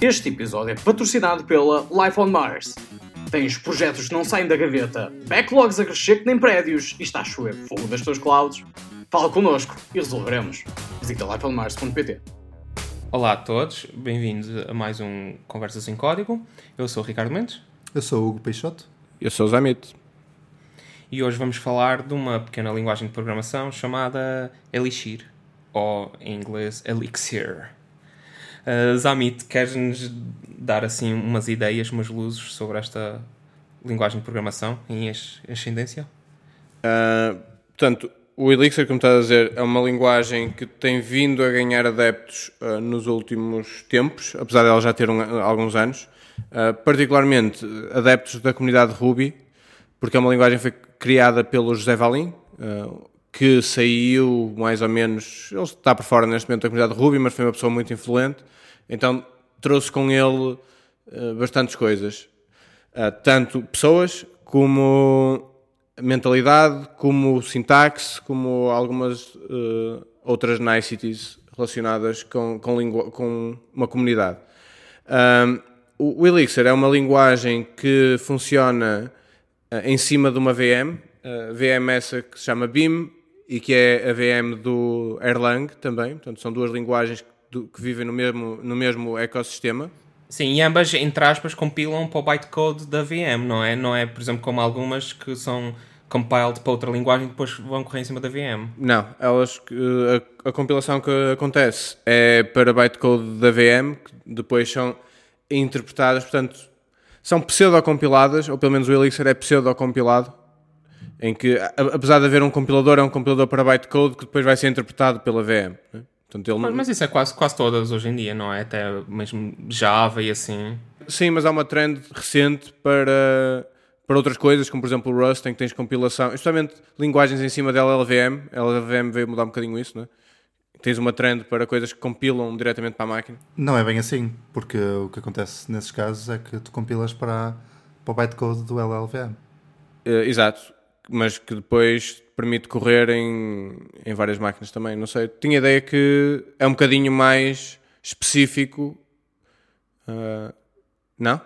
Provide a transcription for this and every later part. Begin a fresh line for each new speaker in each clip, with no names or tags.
Este episódio é patrocinado pela Life on Mars. Tens projetos que não saem da gaveta, backlogs a crescer que nem prédios e está a chover fogo das tuas clouds? Fala connosco e resolveremos. Visita lifeonmars.pt
Olá a todos, bem-vindos a mais um Conversas em Código. Eu sou o Ricardo Mendes
Eu sou o Hugo Peixoto.
Eu sou o Zamit.
e hoje vamos falar de uma pequena linguagem de programação chamada Elixir, ou em inglês Elixir. Uh, Zamit, queres-nos dar assim umas ideias, umas luzes sobre esta linguagem de programação em as- ascendência?
Ah, portanto, o Elixir, como estás a dizer, é uma linguagem que tem vindo a ganhar adeptos ah, nos últimos tempos, apesar dela já ter um- alguns anos. Ah, particularmente adeptos da comunidade Ruby, porque é uma linguagem que foi criada pelo José Valim, ah, que saiu mais ou menos. Ele está por fora neste momento da comunidade Ruby, mas foi uma pessoa muito influente, então trouxe com ele ah, bastantes coisas. Uh, tanto pessoas como mentalidade, como sintaxe, como algumas uh, outras niceties relacionadas com, com, com uma comunidade. Um, o, Elixir é uma linguagem que funciona em cima de uma VM, uh, VM essa que se chama BIM e que é a VM do Erlang também, portanto são duas linguagens que, vivem no mesmo, no mesmo ecossistema.
Sim, e ambas, entre aspas, compilam para o bytecode da VM, não é? Não é, por exemplo, como algumas que são compiled para outra linguagem e depois vão correr em cima da VM.
Não, elas, a, a compilação que acontece é para bytecode da VM, que depois são interpretadas, portanto, são pseudo-compiladas, ou pelo menos o Elixir é pseudo-compilado, em que, a- apesar de haver um compilador, é um compilador para bytecode que depois vai ser interpretado pela VM. né? Portanto, ele
Mas, isso é quase, quase todas hoje em dia, não é? Até mesmo Java e assim.
Sim, mas há uma trend recente para, para outras coisas, como por exemplo o Rust, em que tens compilação, especialmente linguagens em cima da LLVM. A LLVM veio mudar um bocadinho isso, não é? Tens uma trend para coisas que compilam diretamente para a máquina.
Não é bem assim, porque o que acontece nesses casos é que tu compilas para, para o bytecode do LLVM.
Eh, exato, mas que depois permite correr em, em várias máquinas também. Não sei, tinha a ideia que é um bocadinho mais específico. Ah, não?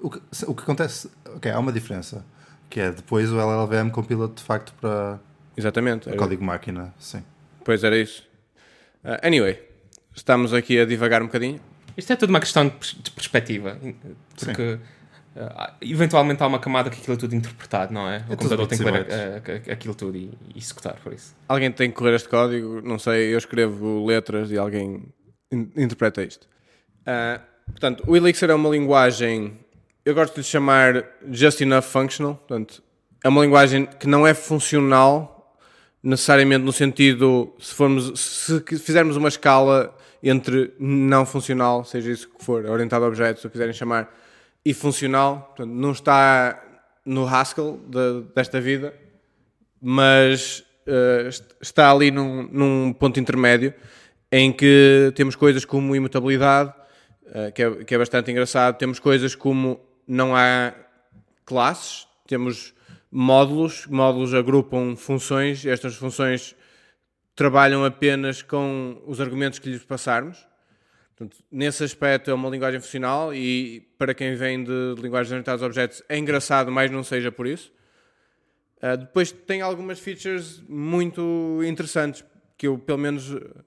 O que, o que acontece, ok, há uma diferença, que é depois o LLVM compila de facto para
Exatamente. era-
código máquina, sim.
Pois era isso. Ah, anyway, estamos aqui a divagar um bocadinho.
Isto é tudo uma questão de, pers- de perspectiva. Porque ah, eventualmente há uma camada que aquilo é tudo interpretado, não é? O
tudo
computador tem que a- a- a- aquilo tudo e, e executar por isso.
Alguém tem que correr este código, não sei, eu escrevo letras e alguém in- interpreta isto. Ah, portanto, o Elixir é uma linguagem, eu gosto de lhe chamar just enough functional, portanto, é uma linguagem que não é funcional necessariamente no sentido, se formos, se fizermos uma escala entre não funcional, seja isso que for, orientado a objetos, se o quiserem chamar, e funcional, portanto, não está no Haskell de- desta vida, mas est- está ali num, num ponto intermédio em que temos coisas como imutabilidade, eh, que, é, que é bastante engraçado, temos coisas como não há classes, temos módulos, módulos agrupam funções, estas funções trabalham apenas com os argumentos que lhes passarmos. Portanto, nesse aspecto é uma linguagem funcional e para quem vem de linguagens orientadas a objetos é engraçado, mas não seja por isso. Uh, depois tem algumas features muito interessantes que eu, pelo menos, uh,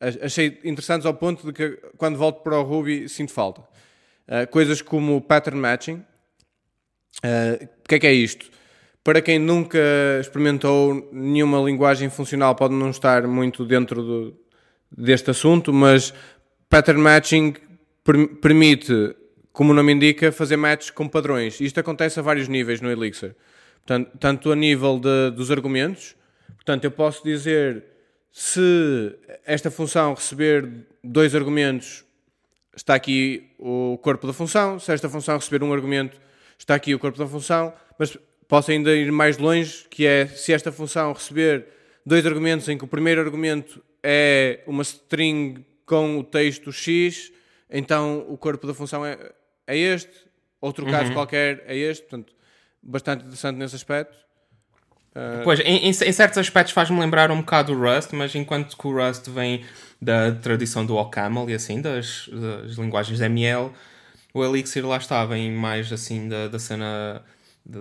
ach- achei interessantes ao ponto de que quando volto para o Ruby sinto falta. Uh, coisas como pattern matching. Uh, o que é que é isto? Para quem nunca experimentou nenhuma linguagem funcional, pode não estar muito dentro do- deste assunto, mas pattern matching per- permite, como o nome indica, fazer matches com padrões. Isto acontece a vários níveis no Elixir. Portanto, tanto a nível de- dos argumentos, portanto, eu posso dizer se esta função receber dois argumentos, está aqui o corpo da função, se esta função receber um argumento, está aqui o corpo da função, mas posso ainda ir mais longe, que é se esta função receber dois argumentos em que o primeiro argumento é uma string com o texto X, então o corpo da função é, é este, outro caso qualquer é este, portanto, bastante interessante nesse aspecto.
Pois, em, em, em certos aspectos faz-me lembrar um bocado o Rust, mas enquanto que o Rust vem da tradição do OCaml e assim, das, das linguagens ML, o Elixir lá está, vem mais assim da, da cena de,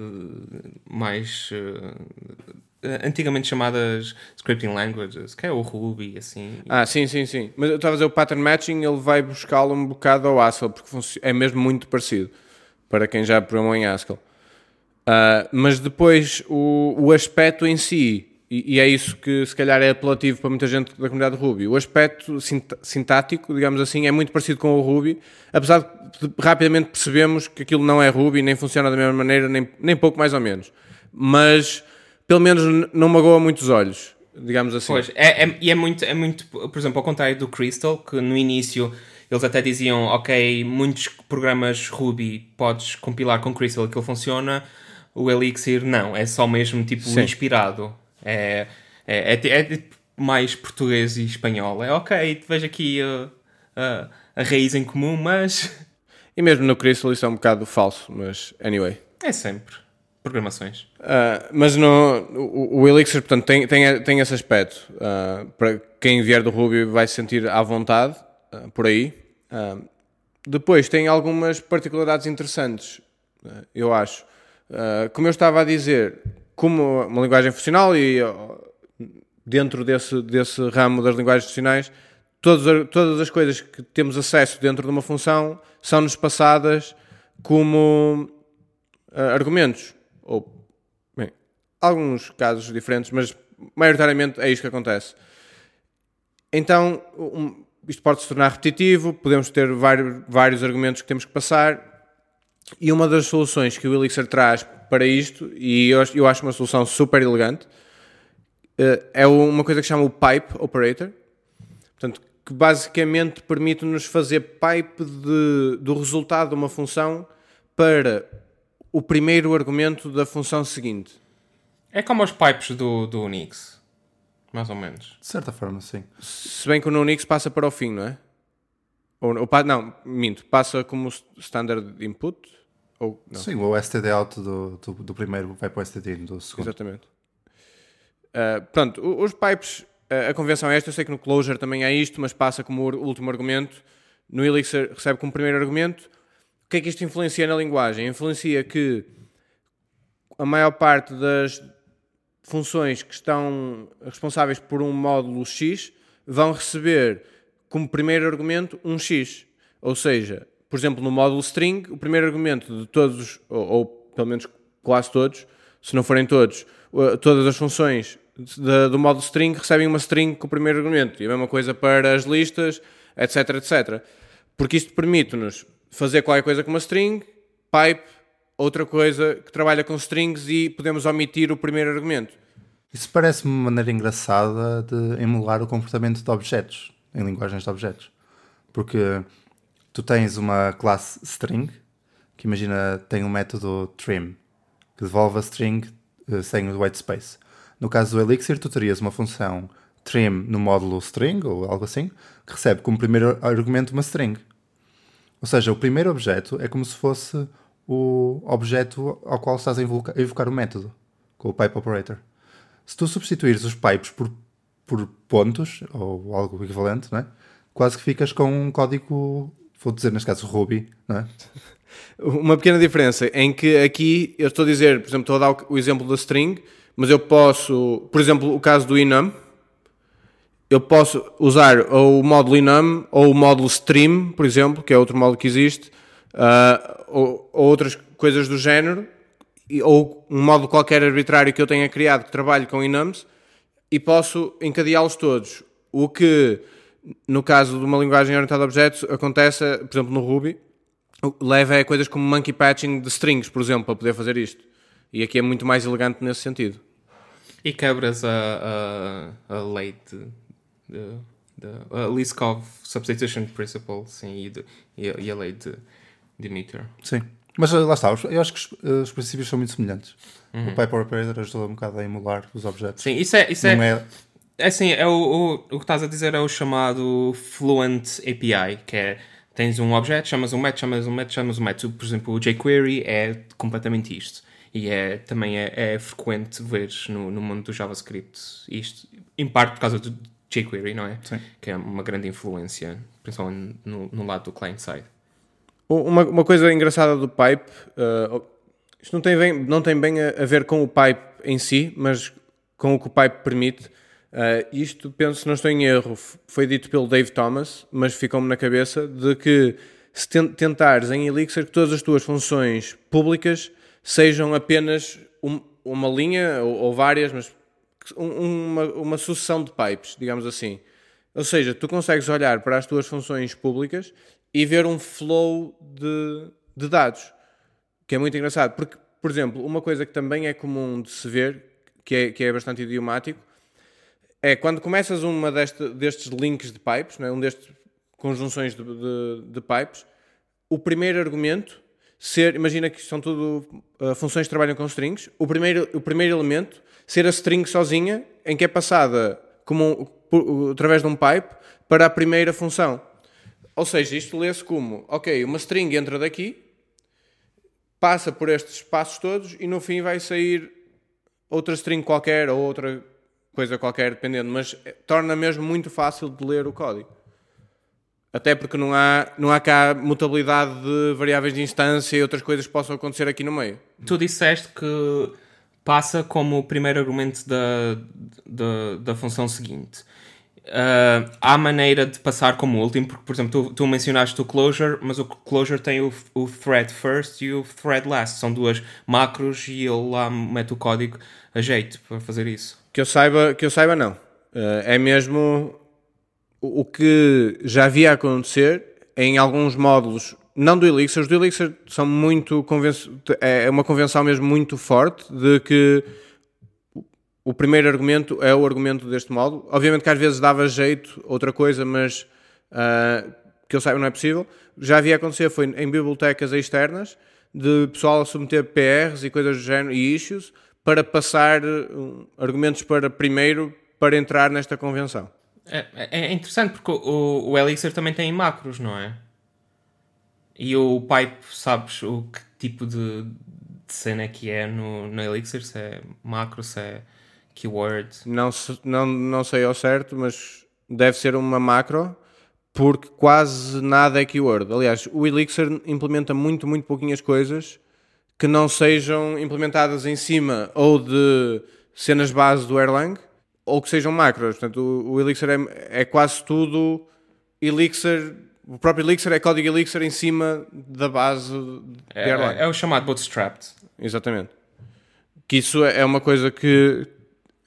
mais uh, antigamente chamadas scripting languages, que é o Ruby, assim.
Ah, sim, sim, sim. Mas eu estava a dizer, o pattern matching ele vai buscá-lo um bocado ao Haskell, porque é mesmo muito parecido para quem já programou em Haskell. Uh, mas depois o, o aspecto em si, e, e, é isso que se calhar é apelativo para muita gente da comunidade Ruby, o aspecto sintático, digamos assim, é muito parecido com o Ruby, apesar de rapidamente percebemos que aquilo não é Ruby, nem funciona da mesma maneira, nem, nem pouco mais ou menos. Mas pelo menos não magoa muitos olhos, digamos assim.
Pois, é, é, e é muito, é muito, por exemplo, ao contrário do Crystal, que no início eles até diziam, ok, muitos programas Ruby podes compilar com Crystal, aquilo funciona o Elixir não, é só mesmo tipo Sim. inspirado. É, é, é, é, tipo mais português e espanhol. É ok, vejo aqui uh, uh, a raiz em comum, mas.
E mesmo no Crystal isso é um bocado falso, mas anyway.
É sempre. Programações.
Uh, mas no, o, o, Elixir, portanto, tem, tem, tem esse aspecto. Uh, para quem vier do Ruby vai se sentir à vontade uh, por aí. depois tem algumas particularidades interessantes, eu acho. Como eu estava a dizer, como uma linguagem funcional e dentro desse, desse ramo das linguagens funcionais, todas, todas as coisas que temos acesso dentro de uma função são-nos passadas como argumentos. Ou, bem, alguns casos diferentes, mas maioritariamente é isto que acontece. Então, um, isto pode se tornar repetitivo, podemos ter vários, vários argumentos que temos que passar, e uma das soluções que o Elixir traz para isto, e eu, eu acho uma solução super elegante, eh, é uma coisa que chama o Pipe Operator. Portanto, que basicamente permite-nos fazer pipe de, do resultado de uma função para o primeiro argumento da função seguinte.
É como os pipes do, do Unix, mais ou menos.
De certa forma, sim.
Se bem que o Unix passa para o fim, não é? Ou, ou, não, minto, passa como standard input? Ou, não.
Sim, o STD out do, do, do, primeiro vai para o STD do segundo.
Exatamente. Uh, pronto, os pipes, a convenção é esta, eu sei que no Closure também há isto, mas passa como último argumento. No Elixir recebe como primeiro argumento. O que é que isto influencia na linguagem? Influencia que a maior parte das funções que estão responsáveis por um módulo X vão receber como primeiro argumento um X. Ou seja, por exemplo, no módulo string, o primeiro argumento de todos, ou, ou pelo menos quase todos, se não forem todos, todas as funções de, do módulo string recebem uma string com o primeiro argumento. E a mesma coisa para as listas, etc, etc. Porque isto permite-nos fazer qualquer coisa com uma string, pipe, outra coisa que trabalha com strings e podemos omitir o primeiro argumento.
Isso parece-me uma maneira engraçada de emular o comportamento de objetos em linguagens de objetos. Porque tu tens uma classe string, que imagina tem um método trim, que devolve a string uh, sem o white space. No caso do Elixir, tu terias uma função trim no módulo string, ou algo assim, que recebe como primeiro argumento uma string. Ou seja, o primeiro objeto é como se fosse o objeto ao qual estás a evocar o método, com o pipe operator. Se tu substituires os pipes por por pontos, ou algo equivalente, não é? quase que ficas com um código, vou dizer neste caso Ruby, não é?
Uma pequena diferença em que aqui eu estou a dizer, por exemplo, estou a dar o exemplo da string, mas eu posso, por exemplo, o caso do enum, eu posso usar ou o módulo enum ou o módulo stream, por exemplo, que é outro módulo que existe, uh, ou, ou, outras coisas do género, ou um módulo qualquer arbitrário que eu tenha criado que trabalhe com enums, e posso encadeá-los todos. O que, no caso de uma linguagem orientada a objetos, acontece, por exemplo, no Ruby, leva a coisas como monkey patching de strings, por exemplo, para poder fazer isto. E aqui é muito mais elegante nesse sentido.
E quebras a, a, a lei de, de, de a Liskov Substitution Principle sim, e, e, a lei de Demeter.
Sim. Mas lá está, eu acho que os, os princípios são muito semelhantes. Uhum. O Piper Operator ajuda um bocado a emular os objetos.
Sim, isso é. Isso é, é... é assim, é o, o, o que estás a dizer é o chamado Fluent API, que é tens um objeto, chamas um método, chamas um método, chamas um método. Por exemplo, o jQuery é completamente isto. E é, também é, é frequente ver no, no mundo do JavaScript isto, em parte por causa do jQuery, não é?
Sim.
Que é uma grande influência, principalmente no, no lado do client-side.
Uma, uma coisa engraçada do pipe, uh, isto não tem bem, não tem bem a, a ver com o pipe em si, mas com o que o pipe permite. Uh, isto, penso, não estou em erro, foi dito pelo Dave Thomas, mas ficou-me na cabeça de que se ten- tentares em Elixir que todas as tuas funções públicas sejam apenas um- uma linha ou, ou várias, mas uma, uma sucessão de pipes, digamos assim. Ou seja, tu consegues olhar para as tuas funções públicas e ver um flow de, de dados, que é muito engraçado. Porque, por exemplo, uma coisa que também é comum de se ver, que é, que é bastante idiomático, é quando começas uma deste, destes links de pipes, é? um destes conjunções de, de, de pipes, o primeiro argumento ser, imagina que são tudo uh, funções que trabalham com strings, o primeiro, o primeiro elemento ser a string sozinha, em que é passada como um- através de um pipe para a primeira função. Ou seja, isto lê-se como, ok, uma string entra daqui, passa por estes espaços todos e no fim vai sair outra string qualquer ou outra coisa qualquer, dependendo, mas eh, torna mesmo muito fácil de ler o código. Até porque não há, não há cá mutabilidade de variáveis de instância e outras coisas que possam acontecer aqui no meio.
Tu disseste que passa como o primeiro argumento da, da, da função seguinte. Ah, há maneira de passar como último, porque, por exemplo, tu, tu mencionaste o closure, mas o closure tem o, o thread first e o thread last. São duas macros e ele lá mete o código a jeito para fazer isso.
Que eu saiba, que eu saiba não. Eh, é mesmo o que já havia acontecer em alguns módulos, não do Elixir, os do Elixir são muito conven- é uma convenção mesmo muito forte de que o primeiro argumento é o argumento deste módulo. Obviamente que às vezes dava jeito, outra coisa, mas ah, que eu saiba não é possível. Já havia acontecer, foi em bibliotecas externas, de pessoal a submeter PRs e coisas do género e issues para passar um, argumentos para primeiro para entrar nesta convenção.
É, é interessante porque o, o Elixir também tem macros, não é? E o pipe, sabes o que tipo de, de cena é que é no, no Elixir? Se é macro, se é keyword.
Não, não, não sei ao certo, mas deve ser uma macro, porque quase nada é keyword. Aliás, o Elixir implementa muito, muito pouquinhas coisas que não sejam implementadas em cima ou de cenas base do Erlang ou que sejam macros. Portanto, o, o Elixir é, é quase tudo Elixir. O próprio Elixir é código Elixir em cima da base de
É,
Erlang.
é, é o chamado bootstrapped.
Exatamente. Que isso é uma coisa que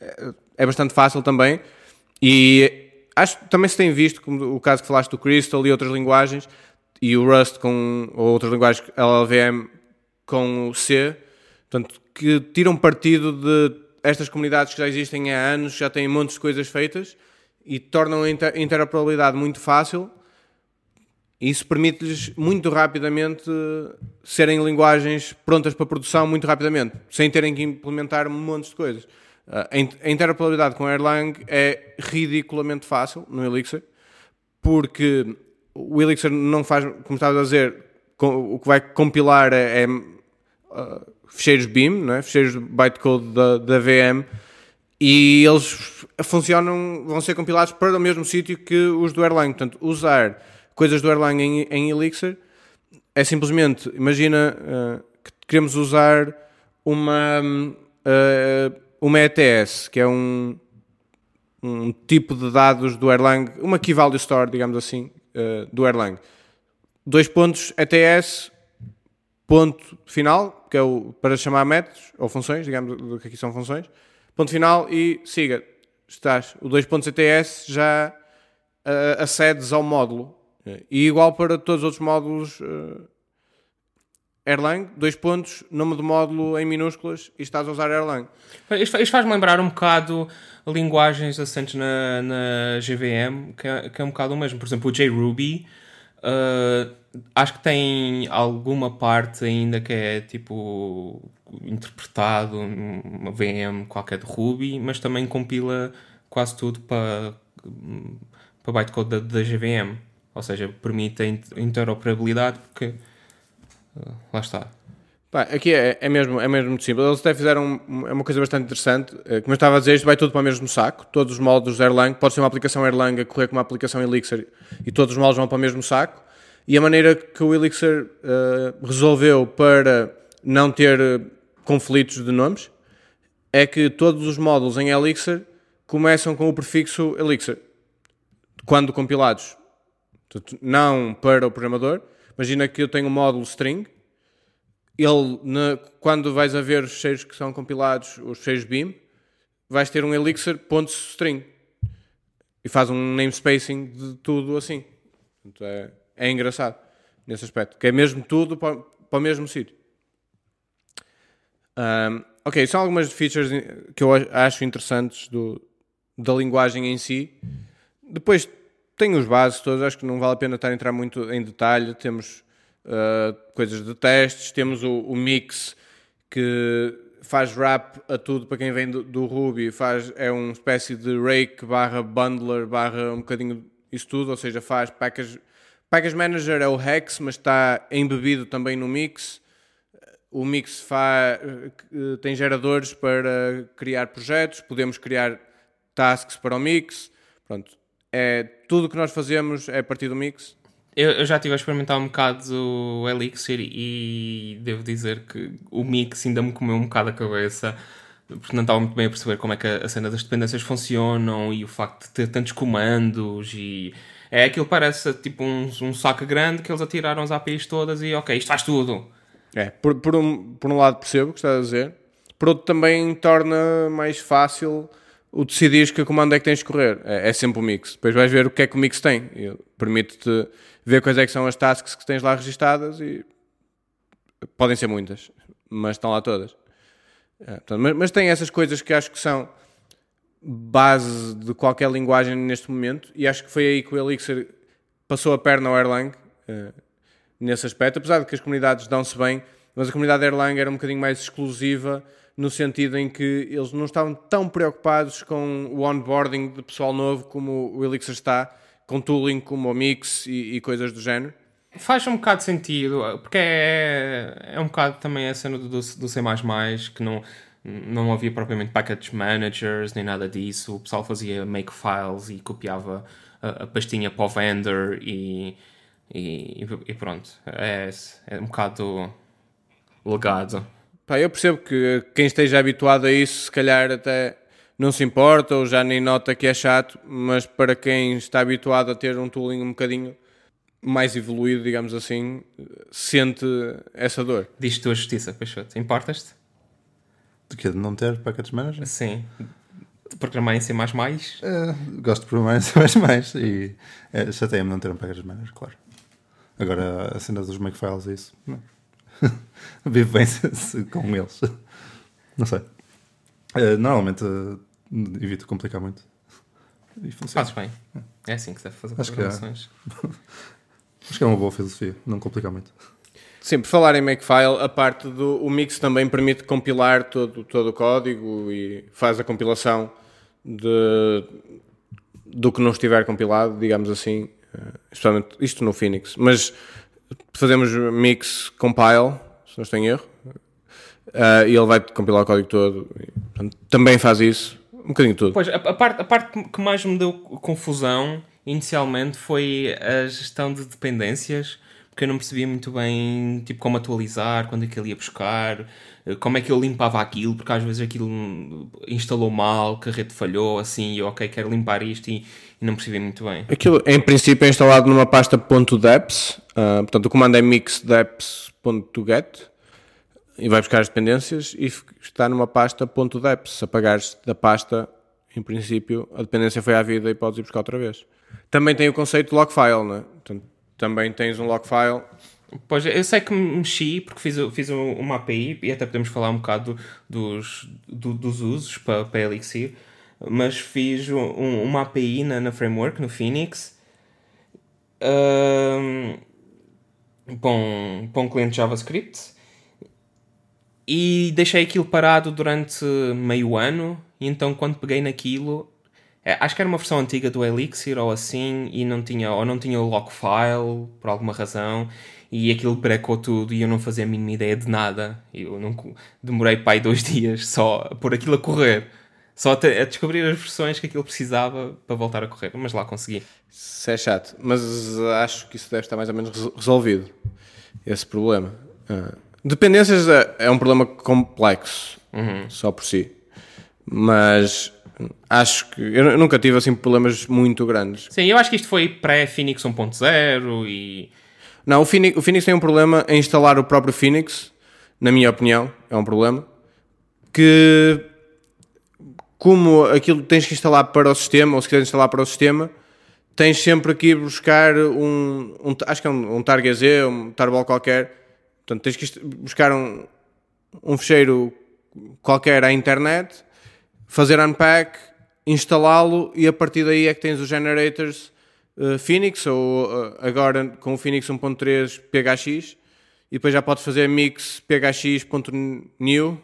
é- é bastante fácil também. E acho que também se tem visto, como o caso que falaste do Crystal e outras linguagens, e o Rust com ou outras linguagens, LLVM com o C, portanto, que tiram partido de estas comunidades que já existem há anos, já têm montes de coisas feitas e tornam a inter- interoperabilidade muito fácil isso permite-lhes muito rapidamente eh, serem linguagens prontas para produção muito rapidamente, sem terem que implementar montes de coisas. Ah, a in- a interoperabilidade com Erlang é ridiculamente fácil no Elixir, porque o Elixir não faz, como estavas a dizer, o que vai compilar é, é, ah, fecheiros BIM, não é? fecheiros de bytecode da, da VM, e eles funcionam, vão ser compilados para o mesmo sítio que os do Erlang. Portanto, usar coisas do Erlang em, em Elixir é simplesmente, imagina uh, que queremos usar uma, uh, uma ETS, que é um, um tipo de dados do Erlang, uma key value store, digamos assim, uh, do Erlang. Dois pontos ETS, ponto final, que é o para chamar métodos ou funções, digamos que aqui são funções, ponto final e siga. Estás. O dois pontos ETS já acedes ao módulo. E igual para todos os outros módulos uh, Erlang, dois pontos, nome do módulo em minúsculas e estás a usar Erlang.
Isto, faz-me lembrar um bocado linguagens assentes na, na GVM, que é, que é um bocado o mesmo. Por exemplo, o JRuby, uh, acho que tem alguma parte ainda que é tipo interpretado numa VM qualquer de Ruby, mas também compila quase tudo para, para bytecode da, da GVM. Ou seja, permite a interoperabilidade porque uh, lá está.
Pá, aqui é, é, mesmo, é mesmo muito simples. Eles até fizeram um- é uma coisa bastante interessante. Eh, Como eu estava a dizer, isto vai tudo para o mesmo saco. Todos os módulos Erlang, pode ser uma aplicação Erlang a correr com uma aplicação Elixir e todos os módulos vão para o mesmo saco. E a maneira que o Elixir eh, resolveu para não ter eh, conflitos de nomes é que todos os módulos em Elixir começam com o prefixo Elixir. Quando compilados. Portanto, não para o programador. Imagina que eu tenho um módulo string ele, na- quando vais a ver os fecheiros que são compilados, os fecheiros BIM, vais ter um elixir.string e faz um namespacing de tudo assim. Portanto, é, é engraçado nesse aspecto, que é mesmo tudo para, para o mesmo sítio. Ahm, ok, são algumas features que eu acho interessantes do, da linguagem em si. Depois tem os bases todos, acho que não vale a pena estar a entrar muito em detalhe. Temos uh, coisas de testes, temos o, o mix que faz wrap a tudo para quem vem do, do Ruby, faz, é uma espécie de rake barra bundler barra um bocadinho isso tudo, ou seja, faz package, package manager é o Hex, mas está embebido também no mix. O Mix fa- eh, tem geradores para criar projetos, podemos criar tasks para o Mix. Pronto, é tudo o que nós fazemos é a partir do Mix.
Eu, eu já estive a experimentar um bocado o Elixir e devo dizer que o mix ainda me comeu um bocado a cabeça porque não estava muito bem a perceber como é que a, cena das dependências funcionam e o facto de ter tantos comandos e é aquilo parece tipo um, um saco grande que eles atiraram as APIs todas e ok, isto faz tudo.
É, por, por, um, por um lado percebo o que estás a dizer, por outro também torna mais fácil o decidir que comando é que tens de correr. É, é sempre o mix. Depois vais ver o que é que o mix tem. Permite-te ver quais é que são as tasks que tens lá registadas e podem ser muitas, mas estão lá todas. É, portanto, mas, mas tem essas coisas que acho que são base de qualquer linguagem neste momento e acho que foi aí que o Elixir passou a perna ao Erlang eh, nesse aspecto, apesar de que as comunidades dão-se bem, mas a comunidade Erlang era um bocadinho mais exclusiva no sentido em que eles não estavam tão preocupados com o onboarding de pessoal novo como o Elixir está, com tooling como o Mix e, e coisas do género.
Faz um bocado de sentido, porque é, é um bocado também a cena do, do C++, que não, não havia propriamente package managers, nem nada disso. O pessoal fazia make files e copiava a, a pastinha para o vendor e, e, e pronto. É, é um bocado legado.
Pá, eu percebo que quem esteja habituado a isso, se calhar até não se importa ou já nem nota que é chato, mas para quem está habituado a ter um tooling um bocadinho mais evoluído, digamos assim, sente essa dor.
Diz tua justiça, Peixoto. Importas-te?
De que? De não ter package manager?
Sim. De programar em C++?
Eh, gosto de programar em C++ e é, chateia-me não ter um package manager, claro. Agora, a cena dos makefiles e isso, não. se- com eles. Não sei. Eh, normalmente eh, evito complicar muito. E funciona.
Fazes bem. É assim que se deve fazer
Acho que é.
programações.
Acho que é uma boa filosofia, não complicar muito.
Sim, por falar em Makefile, a parte do o Mix também permite compilar todo, todo o código e faz a compilação de, do que não estiver compilado, digamos assim, eh, especialmente isto no Phoenix. Mas fazemos Mix Compile, se não estou em erro, eh, e ele vai compilar o código todo. Portanto, também faz isso, um bocadinho tudo.
Pois, a, a parte, a parte que mais me deu confusão inicialmente foi a gestão de dependências, porque eu não percebia muito bem tipo, como atualizar, quando é que ele ia buscar, eh, como é que eu limpava aquilo, porque às vezes aquilo instalou mal, rede falhou, assim, e eu, ok, quero limpar isto e, e não percebi muito bem.
Aquilo, em princípio, é instalado numa pasta .deps, ah, portanto, o comando é mixdeps.get e vai buscar as dependências e está numa pasta .deps. Se apagares da pasta, em princípio, a dependência foi à vida e podes ir buscar outra vez. Também tem o conceito de logfile, né? Portanto, também tens um logfile.
Pois, eu sei que me mexi porque fiz, fiz uma API e até podemos falar um bocado dos, do- dos usos para, para Elixir, mas fiz um- uma API na, na framework, no Phoenix, ahm, para, um, para um cliente JavaScript e deixei aquilo parado durante meio ano e então quando peguei naquilo é, acho que era uma versão antiga do Elixir ou assim e não tinha, ou não tinha o lock file por alguma razão e aquilo brecou tudo e eu não fazia a mínima ideia de nada. Eu não demorei para aí dois dias só por aquilo a correr. Só a descobrir as versões que aquilo precisava para voltar a correr, mas lá consegui.
Isso é chato, mas acho que isso deve estar mais ou menos resolvido, esse problema. Uh, dependências é, é um problema complexo, uhum. só por si. Mas acho que eu nunca tive assim problemas muito grandes.
Sim, eu acho que isto foi pré-Phoenix 1.0 e.
Não, o Phoenix, o Phoenix tem um problema em instalar o próprio Phoenix, na minha opinião, é um problema. Que, como aquilo tens que instalar para o sistema, ou se quiseres instalar para o sistema, tens sempre que ir buscar um, um acho que é um, um Target Z, um Tarball qualquer. Portanto, tens que buscar um, um fecheiro qualquer à internet fazer unpack, instalá-lo e a partir daí é que tens os generators uh, Phoenix ou uh, agora com o Phoenix 1.3 PHX e depois já podes fazer mix phx.new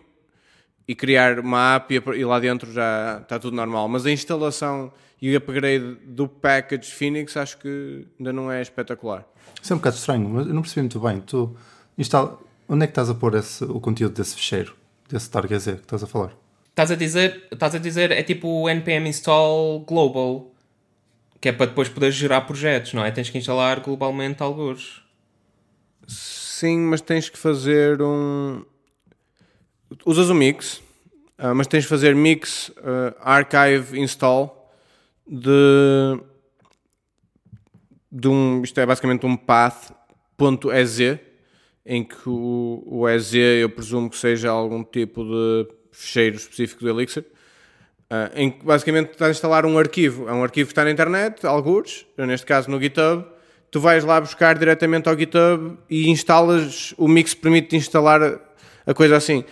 e criar uma app e, lá dentro já está tudo normal. Mas a instalação e o upgrade do package Phoenix acho que ainda não é espetacular.
Isso é um bocado estranho, mas eu não percebi muito bem. Tu instala... Onde é que estás a pôr esse, o conteúdo desse fecheiro, desse Target Z que estás a falar?
Estás a dizer, estás a dizer, é tipo o npm install global, que é para depois poder gerar projetos, não é? Tens que instalar globalmente alguns.
Sim, mas tens que fazer um. Usas o mix, uh, mas tens que fazer mix uh, archive install de. de um. Isto é basicamente um path.ez, em que o, o EZ eu presumo que seja algum tipo de fecheiro específico do Elixir, uh, em que basicamente estás a instalar um arquivo. É um arquivo que está na internet, alguns, neste caso no GitHub. Tu vais lá buscar diretamente ao GitHub e instalas, o Mix permite instalar a coisa assim,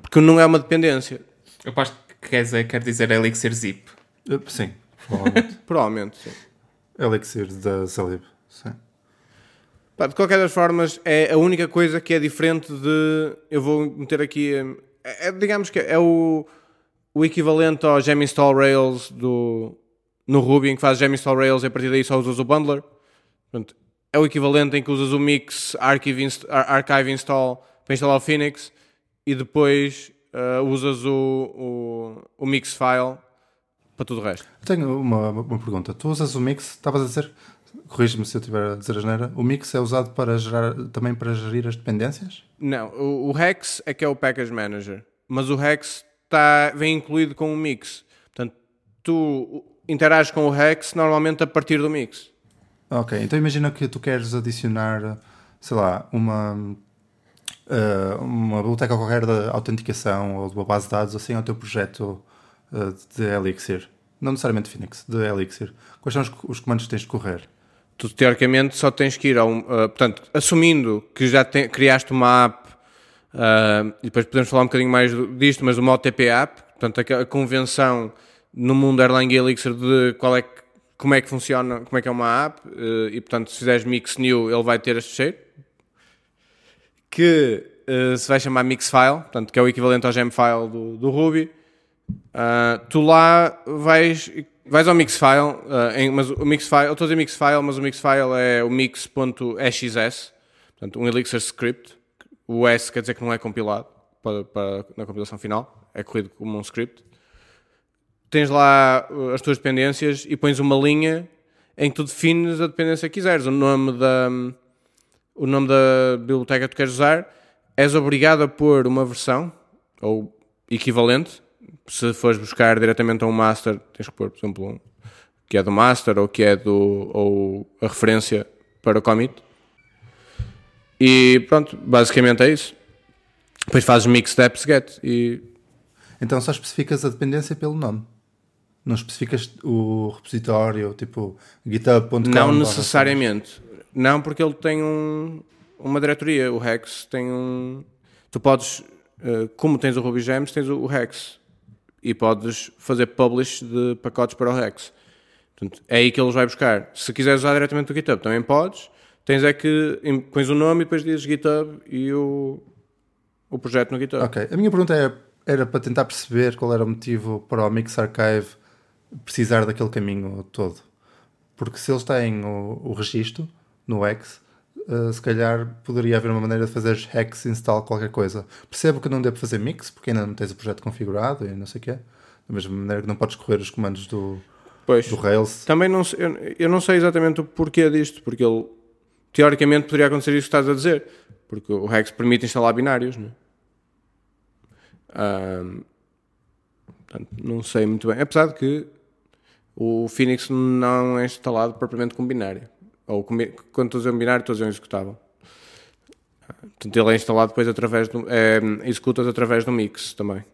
porque não é uma dependência.
Eu acho que quer dizer, quer dizer Elixir Zip.
Uh, sim, provavelmente.
provavelmente, sim.
Elixir da Salib, sim.
de qualquer das formas, é a única coisa que é diferente de. Eu vou meter aqui é, é, digamos que é o, o equivalente ao gem install Rails do, no Ruby, em que fazes gem install Rails e a partir daí só usas o bundler. É o equivalente em que usas o mix archive, inst archive install para instalar o Phoenix e depois uh, usas o, o, o mix file para tudo o resto.
Tenho uma, uma pergunta. Tu usas o mix, estavas a dizer, corrige-me se eu estiver a dizer a geneira, o mix é usado para gerar, também para gerir as dependências?
Não, o, o Hex é que é o Package Manager, mas o Hex tá, vem incluído com o mix. Portanto, tu interages com o Hex normalmente a partir do mix.
Ok, então imagina que tu queres adicionar, sei lá, uma, uh, uma biblioteca qualquer de autenticação ou de uma base de dados assim ao teu projeto uh, de Elixir. Não necessariamente Phoenix, de Elixir. Quais são os comandos que tens de correr?
Tu teoricamente só tens que ir a um. Uh, portanto, assumindo que já te, criaste uma app, uh, e depois podemos falar um bocadinho mais disto, mas uma OTP app, portanto, a, a convenção no mundo Erlang e Elixir de qual é que, como é que funciona, como é que é uma app, uh, e portanto, se fizeres mix new, ele vai ter este cheiro, que se vai chamar mixfile, portanto, que é o equivalente ao gemfile do, do Ruby. tu lá vais Vais ao Mixfile, uh, em, mas o Mixfile, eu estou a dizer Mixfile, mas o Mixfile é o mix.xs, portanto, um Elixir script. O S quer dizer que não é compilado para, para, na compilação final, é corrido como um script. Tens lá uh, as tuas dependências e pões uma linha em que tu defines a dependência que quiseres, o nome da, o nome da biblioteca que tu queres usar. És obrigado a pôr uma versão, ou equivalente, se fores buscar diretamente a um master, tens que pôr, por exemplo, um que é do master ou que é do ou a referência para o commit. E pronto, basicamente é isso. Depois fazes mix steps get e
então só especificas a dependência pelo nome. Não especificas o repositório, tipo github.com.
Não necessariamente. Não, porque ele tem um, uma diretoria. O Hex tem um. Tu podes, eh, como tens o RubyGems, tens o Hex e podes fazer publish de pacotes para o Rex. Portanto, é aí que eles vai buscar. Se quiseres usar diretamente o GitHub, também podes. Tens é que pões o nome e depois dizes GitHub e o, o projeto no GitHub.
Ok. A minha pergunta é, era para tentar perceber qual era o motivo para o Mix Archive precisar daquele caminho todo. Porque se eles têm o, o registro no X, uh, se calhar poderia haver uma maneira de fazer hex install qualquer coisa. Percebo que não devo fazer mix, porque ainda não tens o projeto configurado e não sei o quê. Da mesma maneira que não podes correr os comandos do,
Pois.
do Rails.
Também não sei, eu, eu não sei exatamente o porquê disto, porque ele teoricamente poderia acontecer isso que estás a dizer, porque o Rex permite instalar binários, não é? Ahm, portanto, não sei muito bem. Apesar de que o Phoenix não é instalado propriamente com binário. Ou quando estou a dizer um binário, estou a dizer um executável. Portanto, ele é instalado depois através do. É, executas através do mix também.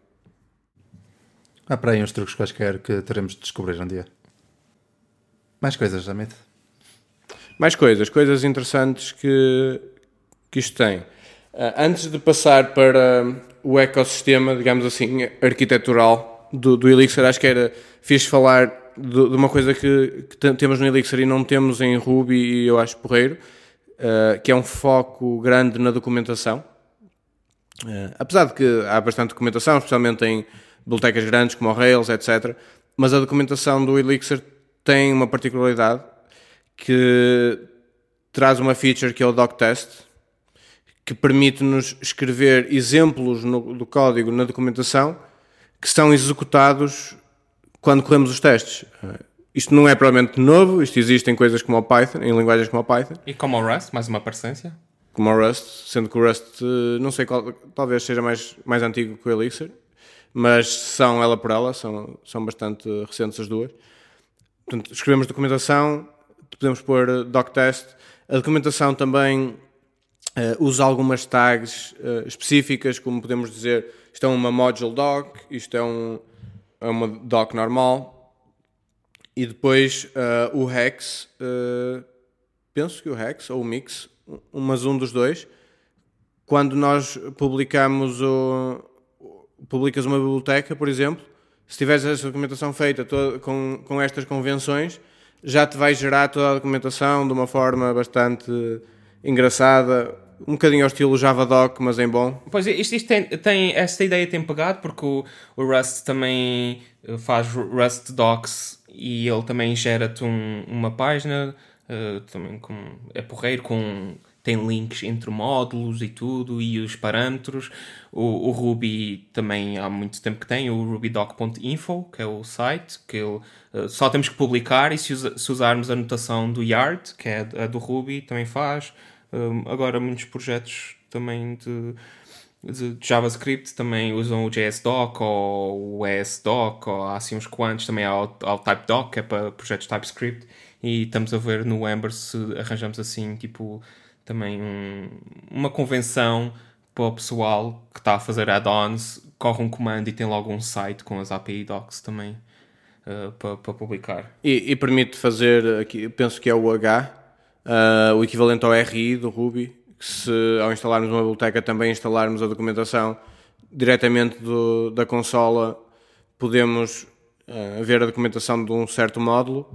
Há para aí uns truques quaisquer que teremos de descobrir um dia. Mais coisas, Amit?
Mais coisas, coisas interessantes que, que isto tem. Ah, antes de passar para o ecossistema, digamos assim, arquitetural do, do Elixir, acho que era fixe falar de, uma coisa que, que te- temos no Elixir e não temos em Ruby e eu acho porreiro, ah, que é um foco grande na documentação. Uh, apesar de que há bastante documentação, especialmente em bibliotecas grandes como o Rails, etc. Mas a documentação do Elixir tem uma particularidade que traz uma feature que é o doctest, que permite-nos escrever exemplos no- do código na documentação que são executados quando corremos os testes. Uh, Isto não é provavelmente novo, isto existe em coisas como o Python, em linguagens como o Python
E como o Rust, mais uma parecência.
como o Rust, sendo que o Rust, eh, não sei qual, talvez seja mais, mais antigo que o Elixir, mas são ela por ela, são, são bastante recentes as duas. Portanto, escrevemos documentação, podemos pôr eh, doctest. A documentação também eh, usa algumas tags eh, específicas, como podemos dizer, isto é uma module doc, isto é, um, é uma doc normal. E depois eh, o hex, eh, penso que o hex ou o mix, um- mas um dos dois, quando nós publicamos o, publicas uma biblioteca, por exemplo, se tiveres essa documentação feita com, com estas convenções, já te vai gerar toda a documentação de uma forma bastante engraçada, um bocadinho ao estilo Javadoc, mas em bom.
Pois isto, isto tem, tem- esta ideia tem pegado porque o, o Rust também eh, faz Rust Docs e ele também gera-te um- uma página eh, também com, é porreiro com tem links entre módulos e tudo e os parâmetros o, o Ruby também há muito tempo que tem o rubydoc.info que é o site que ele, eh, só temos que publicar e se, usa- se usarmos a notação do Yard que é a do Ruby também faz Um, agora muitos projetos também de, de JavaScript também usam o JSDoc ou o ESDoc ou há assim uns quantos também há o, TypeDoc que é para projetos TypeScript e estamos a ver no Ember se arranjamos assim tipo também um- uma convenção para o pessoal que está a fazer add-ons corre um comando e tem logo um site com as API docs também uh, para, para publicar.
E, e permite fazer, aqui, penso que é o H, ah, o equivalente ao RI do Ruby, que se ao instalarmos uma biblioteca também instalarmos a documentação diretamente do- da consola, podemos ah, ver a documentação de um certo módulo.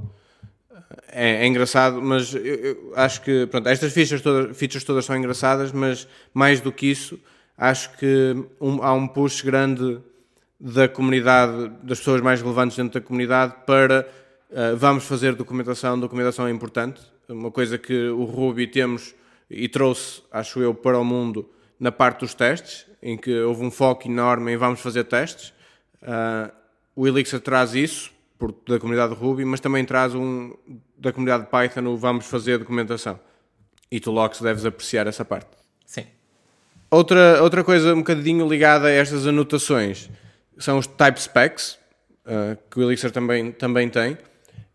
É, é engraçado, mas eu, eu acho que pronto, estas features todas, features todas são engraçadas, mas mais do que isso, acho que um- há um push grande da comunidade, das pessoas mais relevantes dentro da comunidade para uh, vamos fazer documentação, documentação é importante, uma coisa que o Ruby temos e trouxe, acho eu, para o mundo na parte dos testes, em que houve um foco enorme em vamos fazer testes. Uh, o Elixir traz isso por, da comunidade Ruby, mas também traz um da comunidade Python o vamos fazer documentação. E tu, Lox, deves apreciar essa parte.
sim
Outra, outra coisa um bocadinho ligada a estas anotações são os type specs, uh, que o Elixir também, também tem,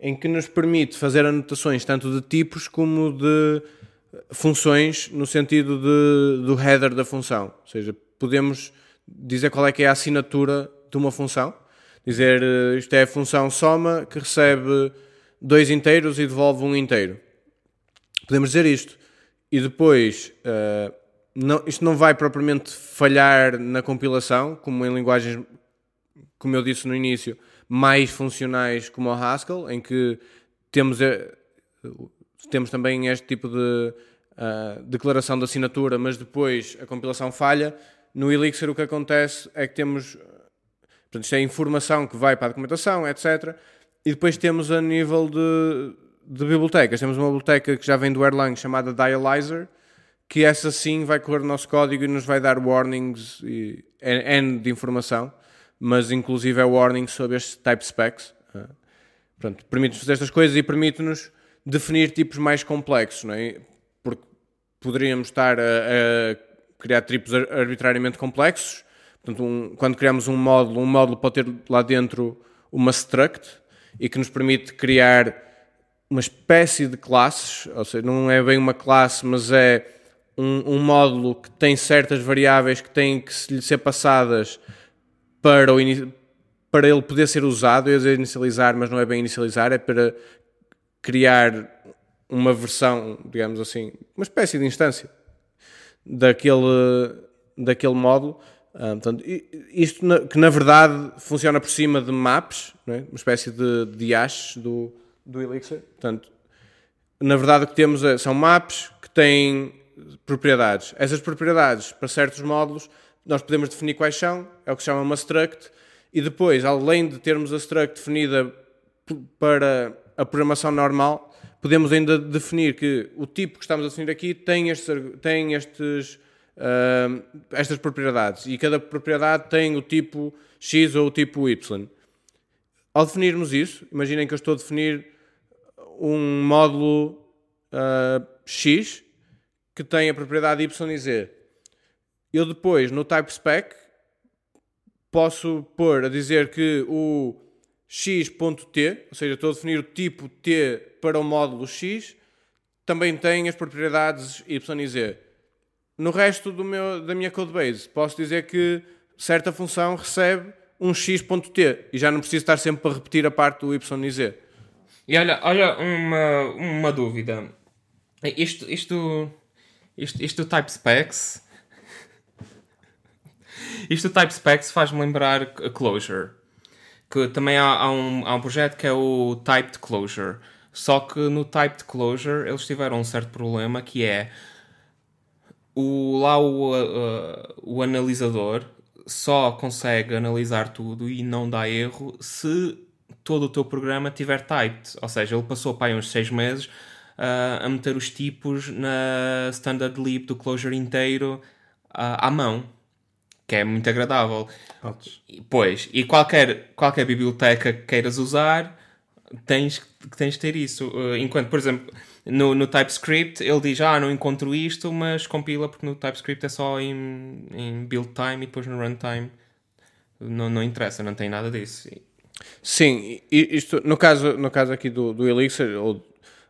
em que nos permite fazer anotações tanto de tipos como de funções no sentido de, do header da função. Ou seja, podemos dizer qual é que é a assinatura de uma função, dizer uh, isto é a função soma que recebe dois inteiros e devolve um inteiro. Podemos dizer isto. E depois, uh, não, isto não vai propriamente falhar na compilação, como em linguagens, como eu disse no início, mais funcionais como o Haskell, em que temos, eh, temos também este tipo de uh, declaração de assinatura, mas depois a compilação falha. No Elixir o que acontece é que temos, portanto, isto é informação que vai para a documentação, etc. e depois temos a nível de, de bibliotecas. Temos uma biblioteca que já vem do Erlang chamada Dialyzer, que essa sim vai correr o nosso código e nos vai dar warnings e N de informação, mas inclusive é warning sobre estes type specs. Ah, Pronto, permite-nos fazer estas coisas e permite-nos definir tipos mais complexos, não é? Porque poderíamos estar a, a criar tipos ar- arbitrariamente complexos. Portanto, um- quando criamos um módulo, um módulo pode ter lá dentro uma struct e que nos permite criar uma espécie de classes, ou seja, não é bem uma classe, mas é um, um módulo que tem certas variáveis que têm que lhe ser passadas para, o para ele poder ser usado. Eu ia dizer inicializar, mas não é bem inicializar, é para criar uma versão, digamos assim, uma espécie de instância daquele, daquele módulo. Ah, portanto, isto na- que na verdade funciona por cima de maps, é? uma espécie de, de hashes do, do Elixir. Portanto, na verdade o que temos é- são maps que têm propriedades. Essas propriedades, para certos módulos, nós podemos definir quais são, é o que se chama uma struct, e depois, além de termos a struct definida para a programação normal, podemos ainda definir que o tipo que estamos a definir aqui tem, estes, tem estes, ah, estas propriedades, e cada propriedade tem o tipo X ou o tipo Y. Ao definirmos isso, imaginem que eu estou a definir um módulo ah, X que tem a propriedade Y e Z. Eu depois, no type spec, posso pôr a dizer que o x.t, ou seja, estou a definir o tipo t para o módulo x, também tem as propriedades y e z. No resto do meu, da minha codebase, posso dizer que certa função recebe um x.t e já não preciso estar sempre a repetir a parte do y e z.
E olha, olha uma, uma dúvida. Isto, isto, isto, isto do Type Specs. Isto do Type Specs faz-me lembrar a Closure. Que também há, há, um, há um projeto que é o Typed Closure. Só que no Typed Closure eles tiveram um certo problema que é o, lá o, uh, o analisador só consegue analisar tudo e não dá erro se todo o teu programa tiver typed. Ou seja, ele passou para aí uns 6 meses uh, a meter os tipos na standard lib do closure inteiro uh, à mão. Que é muito agradável. Pois, e qualquer, qualquer biblioteca que queiras usar, tens, tens de ter isso. Uh, enquanto, por exemplo, no, no TypeScript, ele diz, ah, não encontro isto, mas compila porque no TypeScript é só em, em build time e depois no runtime. Não, não interessa, não tem nada disso.
Sim, isto, no, caso, no caso aqui do, do Elixir, o,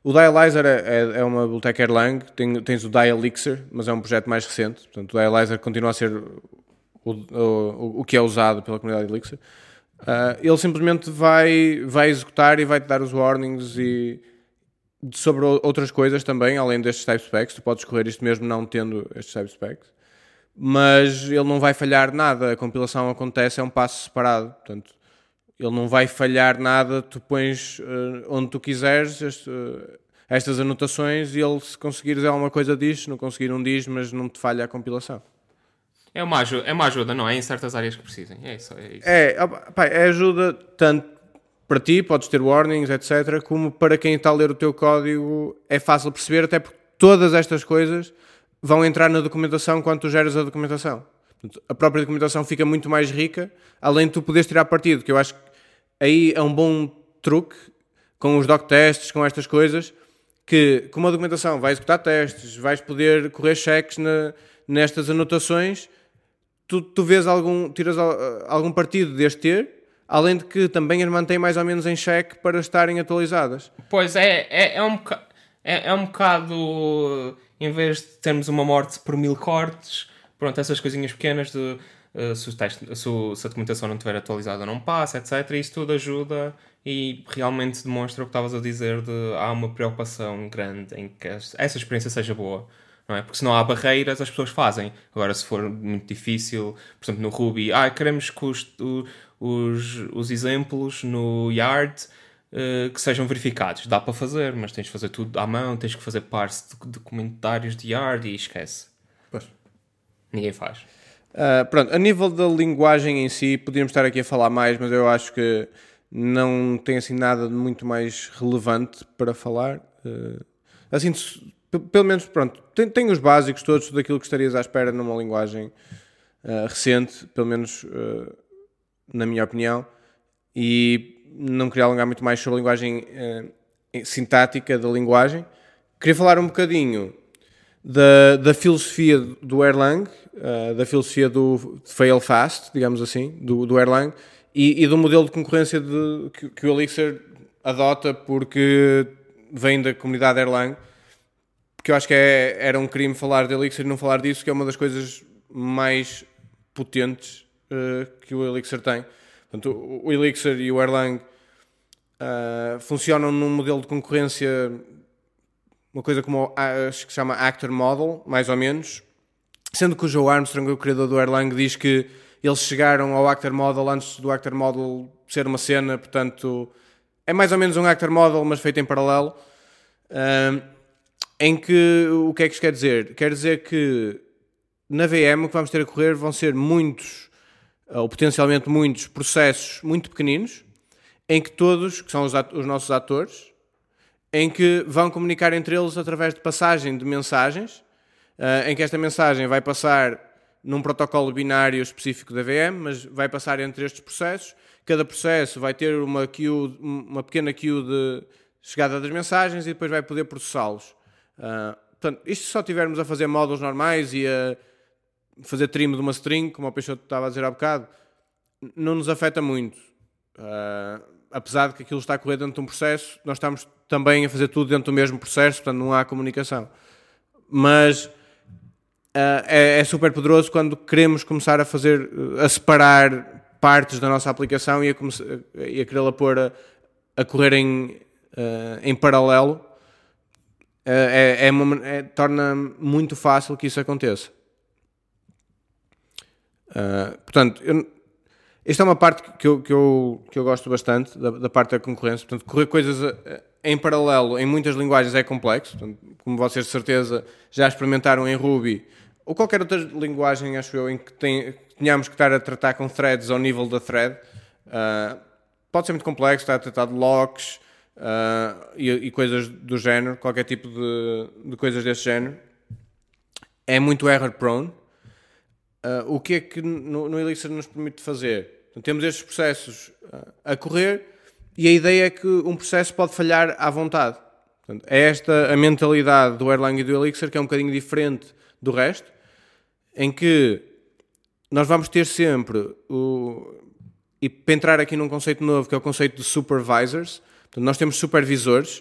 o Dialyzer é, é- é uma biblioteca Erlang, tem, tens o Dialixir, mas é um projeto mais recente, portanto o Dialyzer continua a ser o, o, o que é usado pela comunidade Elixir. Ah, ele simplesmente vai, vai executar e vai-te dar os warnings e sobre outras coisas também, além destes type specs, tu podes escorrer isto mesmo não tendo estes type specs mas ele não vai falhar nada. A compilação acontece, é um passo separado. Portanto, ele não vai falhar nada. Tu pões eh, onde tu quiseres este, eh, estas anotações e ele, se conseguires alguma coisa, diz. Se não conseguir, não diz, mas não te falha a compilação.
É uma ajuda, é uma ajuda não é? Em certas áreas que precisem. É isso. É isso.
É, opa, pá, é ajuda tanto para ti, podes ter warnings, etc., como para quem está a ler o teu código é fácil perceber, até porque todas estas coisas vão entrar na documentação quando tu geras a documentação. A própria documentação fica muito mais rica, além de tu poderes tirar partido, que eu acho que aí é um bom truque com os doc tests, com estas coisas, que com uma documentação vais executar testes, vais poder correr cheques na- nestas anotações, tu, tu vês algum, tiras al- algum partido deste ter, além de que também as mantém mais ou menos em cheque para estarem atualizadas.
Pois é, é, é um bocado. É, é um bocado. Em vez de termos uma morte por mil cortes, pronto, essas coisinhas pequenas de. eh, se, o teste- se se a documentação não estiver atualizada, não passa, etc. Isso tudo ajuda e realmente demonstra o que estavas a dizer de há uma preocupação grande em que es- essa experiência seja boa. Não é? Porque se não há barreiras, as pessoas fazem. Agora, se for muito difícil, por exemplo, no Ruby, ah, queremos que os, o- os, os exemplos no Yard eh, que sejam verificados. Dá para fazer, mas tens de fazer tudo à mão, tens que fazer parse de, de comentários de Yard e esquece.
Pois.
Ninguém faz.
Ah, pronto, a nível da linguagem em si, podíamos estar aqui a falar mais, mas eu acho que não tem assim nada de muito mais relevante para falar. Uh, assim, pelo menos, pronto, tem, tem, os básicos todos daquilo que estarias à espera numa linguagem uh, recente, pelo menos uh, na minha opinião, e não queria alongar muito mais sobre a linguagem sintática da linguagem. Queria falar um bocadinho da, da filosofia do Erlang, da filosofia do fail fast, digamos assim, do, do Erlang, e, e do modelo de concorrência de, que, que, o Elixir adota porque vem da comunidade Erlang, porque eu acho que é, era um crime falar de Elixir e não falar disso, que é uma das coisas mais potentes uh, que o Elixir tem. Portanto, o, Elixir e o Erlang uh, funcionam num modelo de concorrência, uma coisa como acho que se chama Actor Model, mais ou menos, sendo que o Joe Armstrong, o criador do Erlang, diz que eles chegaram ao Actor Model antes do Actor Model ser uma cena, portanto é mais ou menos um Actor Model, mas feito em paralelo. Em que o que é que isto quer dizer? Quer dizer que na VM o que vamos ter a correr vão ser muitos, ou potencialmente muitos, processos muito pequeninos, em que todos, que são os, os nossos atores, em que vão comunicar entre eles através de passagem de mensagens, uh, em que esta mensagem vai passar num protocolo binário específico da VM, mas vai passar entre estes processos. Cada processo vai ter uma, queue, uma pequena queue de chegada das mensagens e depois vai poder processá-los. Uh, portanto, isto só estivermos a fazer módulos normais e a fazer trim de uma string, como o Peixoto estava a dizer há bocado, não nos afeta muito. Uh, apesar de que aquilo está a correr dentro de um processo, nós estamos também a fazer tudo dentro do mesmo processo, portanto não há comunicação. Mas uh, é, é, super poderoso quando queremos começar a fazer, a separar partes da nossa aplicação e a, e a querê-la pôr a, a correr em, uh, em paralelo. Uh, é, é, uma, é, torna muito fácil que isso aconteça. portanto, eu, esta é uma parte que eu, que eu, que eu gosto bastante, da, da parte da concorrência. Portanto, correr coisas em paralelo em muitas linguagens é complexo. Portanto, como vocês de certeza já experimentaram em Ruby, ou qualquer outra linguagem, acho eu, em que tem, tenhamos que estar a tratar com threads ao nível da thread, uh, pode ser muito complexo, estar a tratar de locks uh, e, e, coisas do género, qualquer tipo de, de coisas desse género. É muito error prone. Uh, o que é que no, no Elixir nos permite fazer? Então, temos estes processos a correr e a ideia é que um processo pode falhar à vontade. Portanto, é esta a mentalidade do Erlang e do Elixir que é um bocadinho diferente do resto, em que nós vamos ter sempre o. E para entrar aqui num conceito novo, que é o conceito de supervisors, portanto, nós temos supervisores,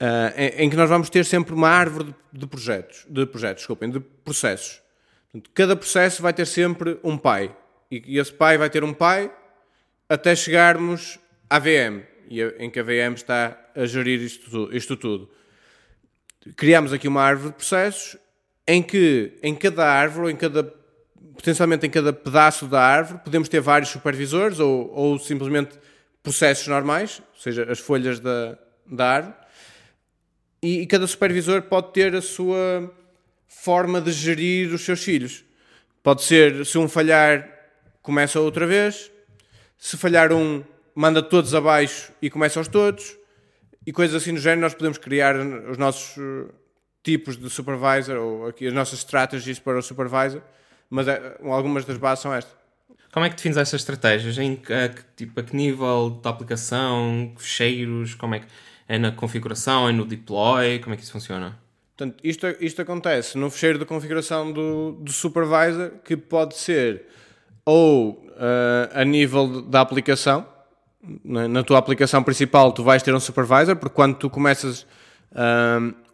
uh, em, em, que nós vamos ter sempre uma árvore de, de projetos, de projetos, desculpem, de processos. Portanto, cada processo vai ter sempre um pai. E, e, esse pai vai ter um pai até chegarmos à VM, em que a VM está a gerir isto, isto tudo. Criamos aqui uma árvore de processos em que em cada árvore, em cada, potencialmente em cada pedaço da árvore, podemos ter vários supervisores ou, ou simplesmente processos normais, ou seja, as folhas da, da árvore, e, e cada supervisor pode ter a sua forma de gerir os seus filhos. Pode ser, se um falhar, começa outra vez, se falhar um, manda todos abaixo e começa aos todos, e coisas assim do género, nós podemos criar os nossos tipos de supervisor ou aqui as nossas strategies para o supervisor, mas é, algumas das bases são estas.
Como é que defines essas estratégias? Em a, tipo, a que nível da aplicação, fecheiros, como é que é na configuração, é no deploy, como é que isso funciona?
Portanto, isto, isto acontece no fecheiro de configuração do, do supervisor, que pode ser ou uh, a nível da aplicação, na, na, tua aplicação principal tu vais ter um supervisor, porque quando tu começas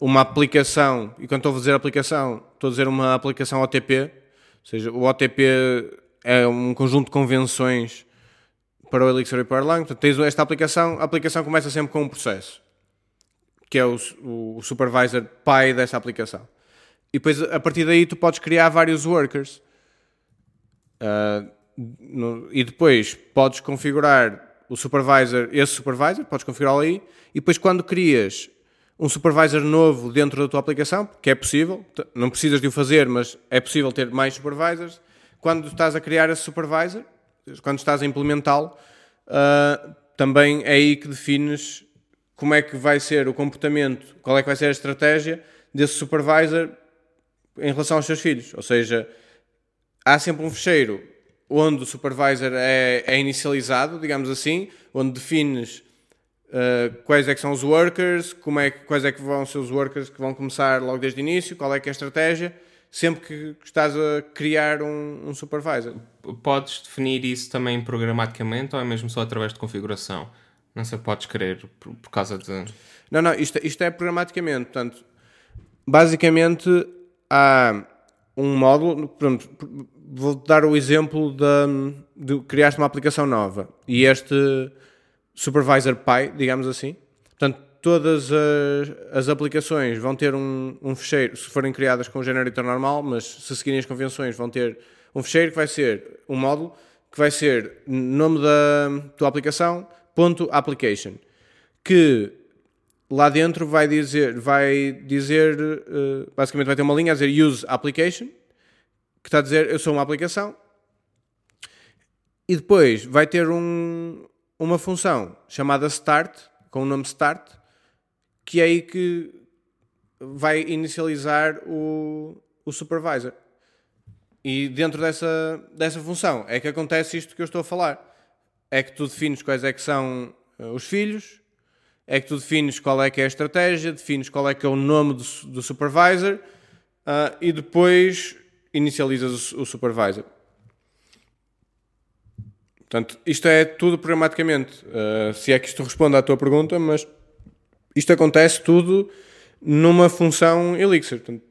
uma aplicação, e quando estou a dizer aplicação, estou a dizer uma aplicação OTP, ou seja, o OTP é um conjunto de convenções para o Elixir e para o Erlang. Portanto, tens esta aplicação, a aplicação começa sempre com um processo, que é o, o supervisor pai dessa aplicação. E depois, a partir daí, tu podes criar vários workers. Uh, no, e depois podes configurar o supervisor, esse supervisor, podes configurá-lo aí, e depois quando crias um supervisor novo dentro da tua aplicação, que é possível, não precisas de o fazer, mas é possível ter mais supervisors. Quando estás a criar esse supervisor, quando estás a implementá-lo, uh, também é aí que defines como é que vai ser o comportamento, qual é que vai ser a estratégia desse supervisor em relação aos seus filhos. Ou seja, há sempre um fecheiro onde o supervisor é, é inicializado, digamos assim, onde defines uh, quais é que são os workers, como é, quais é que vão ser os workers que vão começar logo desde o início, qual é que é a estratégia, sempre que estás a criar um, um supervisor.
Podes definir isso também programaticamente ou é mesmo só através de configuração? Não sei, podes querer por, por causa de...
Não, não, isto, isto é programaticamente, portanto, basicamente há um módulo, pronto, vou dar o exemplo de, de criaste uma aplicação nova e este supervisor pai, digamos assim, portanto, todas as, as aplicações vão ter um, um fecheiro, se forem criadas com o generator normal, mas se seguirem as convenções vão ter um fecheiro que vai ser um módulo, que vai ser nome da tua aplicação, ponto application, que lá dentro vai dizer, vai dizer, uh, basicamente vai ter uma linha a dizer use application, que está a dizer eu sou uma aplicação, e depois vai ter um, uma função chamada start, com o nome start, que é aí que vai inicializar o, o supervisor. E dentro dessa, dessa função é que acontece isto que eu estou a falar. É que tu defines quais é que são uh, os filhos, é que tu defines qual é que é a estratégia, defines qual é que é o nome do, do supervisor uh, e depois inicializas o, o supervisor. Portanto, isto é tudo programaticamente. Uh, se é que isto responde à tua pergunta, mas isto acontece tudo numa função Elixir. Portanto,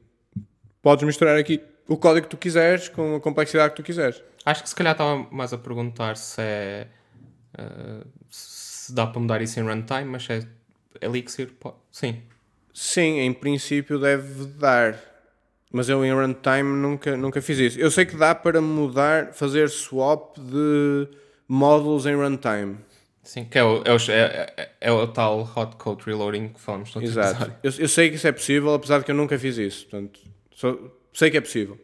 podes misturar aqui o código que tu quiseres com a complexidade que tu quiseres.
Acho que se calhar estava mais a perguntar se é. Uh, se dá para mudar isso em runtime, mas é Elixir, pode. sim.
Sim, em princípio deve dar. Mas eu em runtime nunca, nunca fiz isso. Eu sei que dá para mudar, fazer swap de módulos em runtime.
Sim, que é o, é o, é, é o tal hot code reloading que falamos no
Exato. Eu, eu, sei que isso é possível, apesar de que eu nunca fiz isso. Portanto, só, sei que é possível.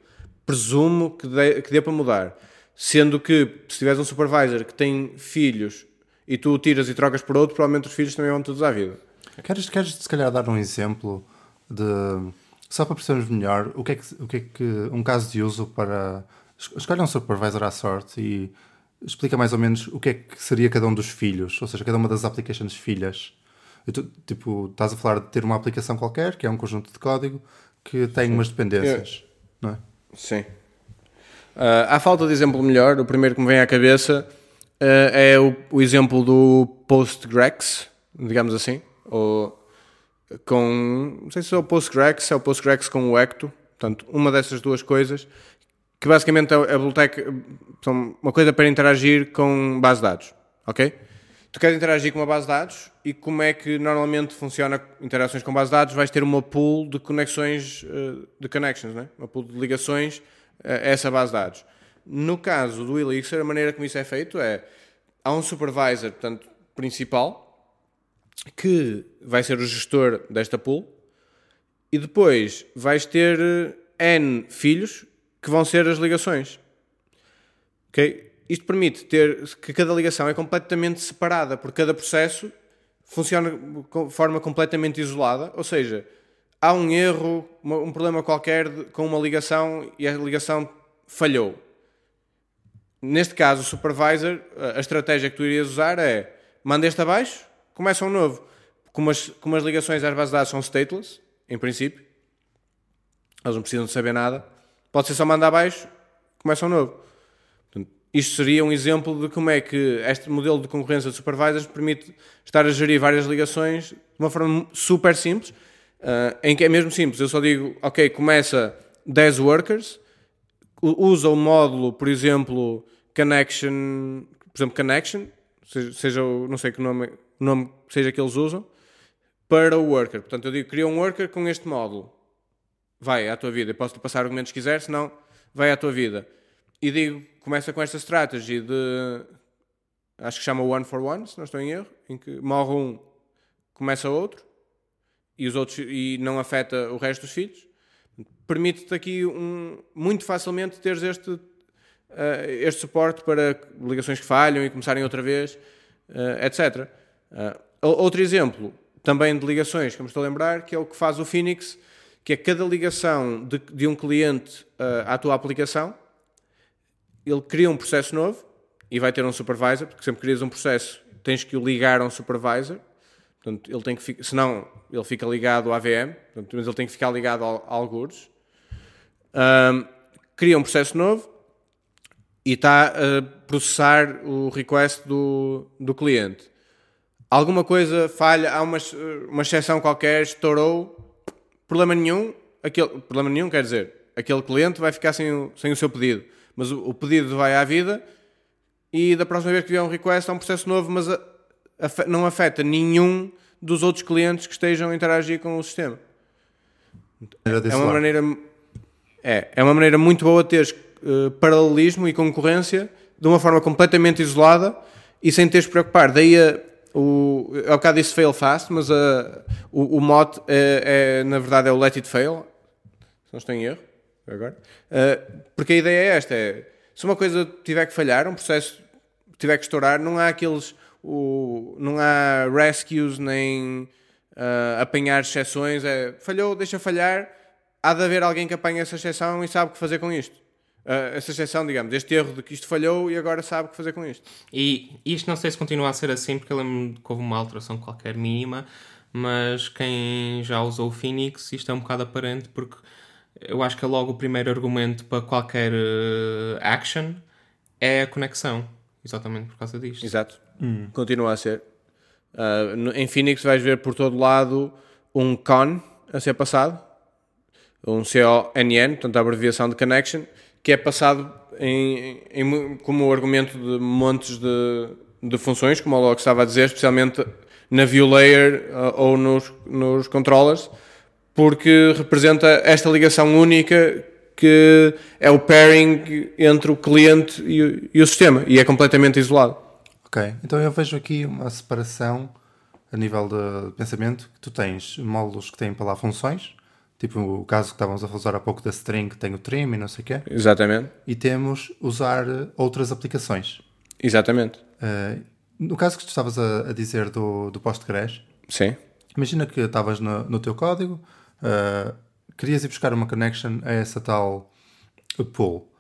Presumo que dê, que dê para mudar. Sendo que, se tiveres um supervisor que tem filhos e tu o tiras e trocas por outro, provavelmente os filhos também vão todos à vida.
Queres, queres se calhar dar um exemplo de. Só para percebermos melhor, o que é que, o que, é que um caso de uso para. Escolha um supervisor à sorte e explica mais ou menos o que é que seria cada um dos filhos, ou seja, cada uma das applications filhas. Tu, tipo, estás a falar de ter uma aplicação qualquer, que é um conjunto de código, que tem Sim. umas dependências, não é?
Sim. Uh, à falta de exemplo melhor, o primeiro que me vem à cabeça uh, é o, o, exemplo do Postgres, digamos assim, ou com, não sei se é o Postgres, é o Postgres com o Ecto, portanto, uma dessas duas coisas, que basicamente é a biblioteca, são uma coisa para interagir com base de dados, ok? Tu queres interagir com uma base de dados e como é que normalmente funciona interações com base de dados? Vais ter uma pool de conexões, eh, de connections, né? uma pool de ligações a essa base de dados. No caso do Elixir, a maneira como isso é feito é, há um supervisor, portanto, principal, que vai ser o gestor desta pool, e depois vais ter eh, N filhos que vão ser as ligações. Okay? Isto permite ter que cada ligação é completamente separada, porque cada processo funciona de forma completamente isolada, ou seja, há um erro, um problema qualquer com uma ligação e a ligação falhou. Neste caso, o supervisor, a estratégia que tu irias usar é manda este abaixo, começa um novo. Como as, como as ligações às bases de dados são stateless, em princípio, elas não precisam de saber nada, Pode ser só mandar abaixo, começa um novo. Portanto, isto seria um exemplo de como é que este modelo de concorrência de supervisors permite estar a gerir várias ligações de uma forma super simples, uh, em que é mesmo simples. Eu só digo, ok, começa 10 workers, usa o módulo, por exemplo, connection, por exemplo, connection, seja, seja não sei que nome, nome seja que eles usam, para o worker. Portanto, eu digo, cria um worker com este módulo vai à tua vida. Eu posso-lhe passar argumentos que quiser, senão vai à tua vida. E digo, começa com esta estratégia de. Acho que chama one for one, se não estou em erro, em que morre um, começa outro, e, os outros, e não afeta o resto dos filhos. Permite-te aqui um, muito facilmente teres este, uh, este suporte para ligações que falham e começarem outra vez. eh, etc. O- outro exemplo, também de ligações, que me estou a lembrar, que é o que faz o Phoenix, que é cada ligação de, de um cliente eh, à tua aplicação, ele cria um processo novo e vai ter um supervisor, porque sempre crias um processo tens que o ligar a um supervisor. Portanto, ele tem que ficar, senão ele fica ligado à VM, portanto, mas ele tem que ficar ligado ao, a algures. Ahm, cria um processo novo e está a processar o request do, do cliente. Alguma coisa falha, há uma, uma exceção qualquer, estourou, problema nenhum, aquele, problema nenhum quer dizer, aquele cliente vai ficar sem o, sem o seu pedido, mas o, o pedido vai à vida e da próxima vez que vier um request há um processo novo, mas a- afe- não afeta nenhum dos outros clientes que estejam a interagir com o sistema. É uma maneira é, é uma maneira muito boa de teres eh, paralelismo e concorrência de uma forma completamente isolada e sem teres de preocupar. Daí a, o, é um bocado disse fail fast, mas a, o, o mote é, é, na verdade é o let it fail, se não estou em erro agora. Eh, porque a ideia é esta: é, se uma coisa tiver que falhar, um processo tiver que estourar, não há aqueles o, não há rescues nem ah, apanhar exceções. É, falhou, deixa falhar. Há de haver alguém que apanha essa exceção e sabe o que fazer com isto. Ah, essa exceção, digamos, este erro de que isto falhou e agora sabe o que fazer com isto.
E isto não sei se continua a ser assim, porque eu lembro que houve uma alteração qualquer mínima, mas quem já usou o Phoenix, isto é um bocado aparente, porque eu acho que é logo o primeiro argumento para qualquer eh, action é a conexão. Exatamente por causa disto.
Exato. Continua a ser. Ah, no- em Phoenix vais ver por todo lado um con a ser passado, um CONN, portanto a abreviação de connection, que é passado em, em como argumento de montes de, de funções, como o Log estava a dizer, especialmente na view layer ah, ou nos, nos controllers, porque representa esta ligação única que é o pairing entre o cliente e, e o sistema, e é completamente isolado.
Ok, então eu vejo aqui uma separação a nível de pensamento, que tu tens módulos que têm para lá funções, tipo o caso que estávamos a falar há pouco da string, que tem o trim e não sei o quê,
Exatamente.
e temos usar eh, outras aplicações.
Exatamente.
Eh, no caso que tu estavas a, a dizer do, do Postgres,
Sim.
imagina que estavas no, no teu código, eh, querias ir buscar uma connection a essa tal pool.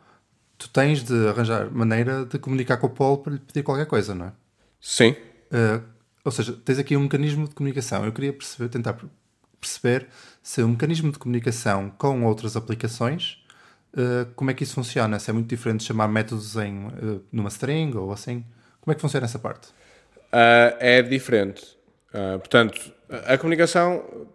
Tu tens de arranjar maneira de comunicar com o pool para lhe pedir qualquer coisa, não é?
Sim.
Uh, ou seja, tens aqui um mecanismo de comunicação. Eu queria perceber, tentar perceber se o mecanismo de comunicação com outras aplicações, uh, como é que isso funciona? Se é muito diferente de chamar métodos em, uh, numa string ou assim. Como é que funciona essa parte?
Ah, é diferente. Ah, portanto, a a comunicação,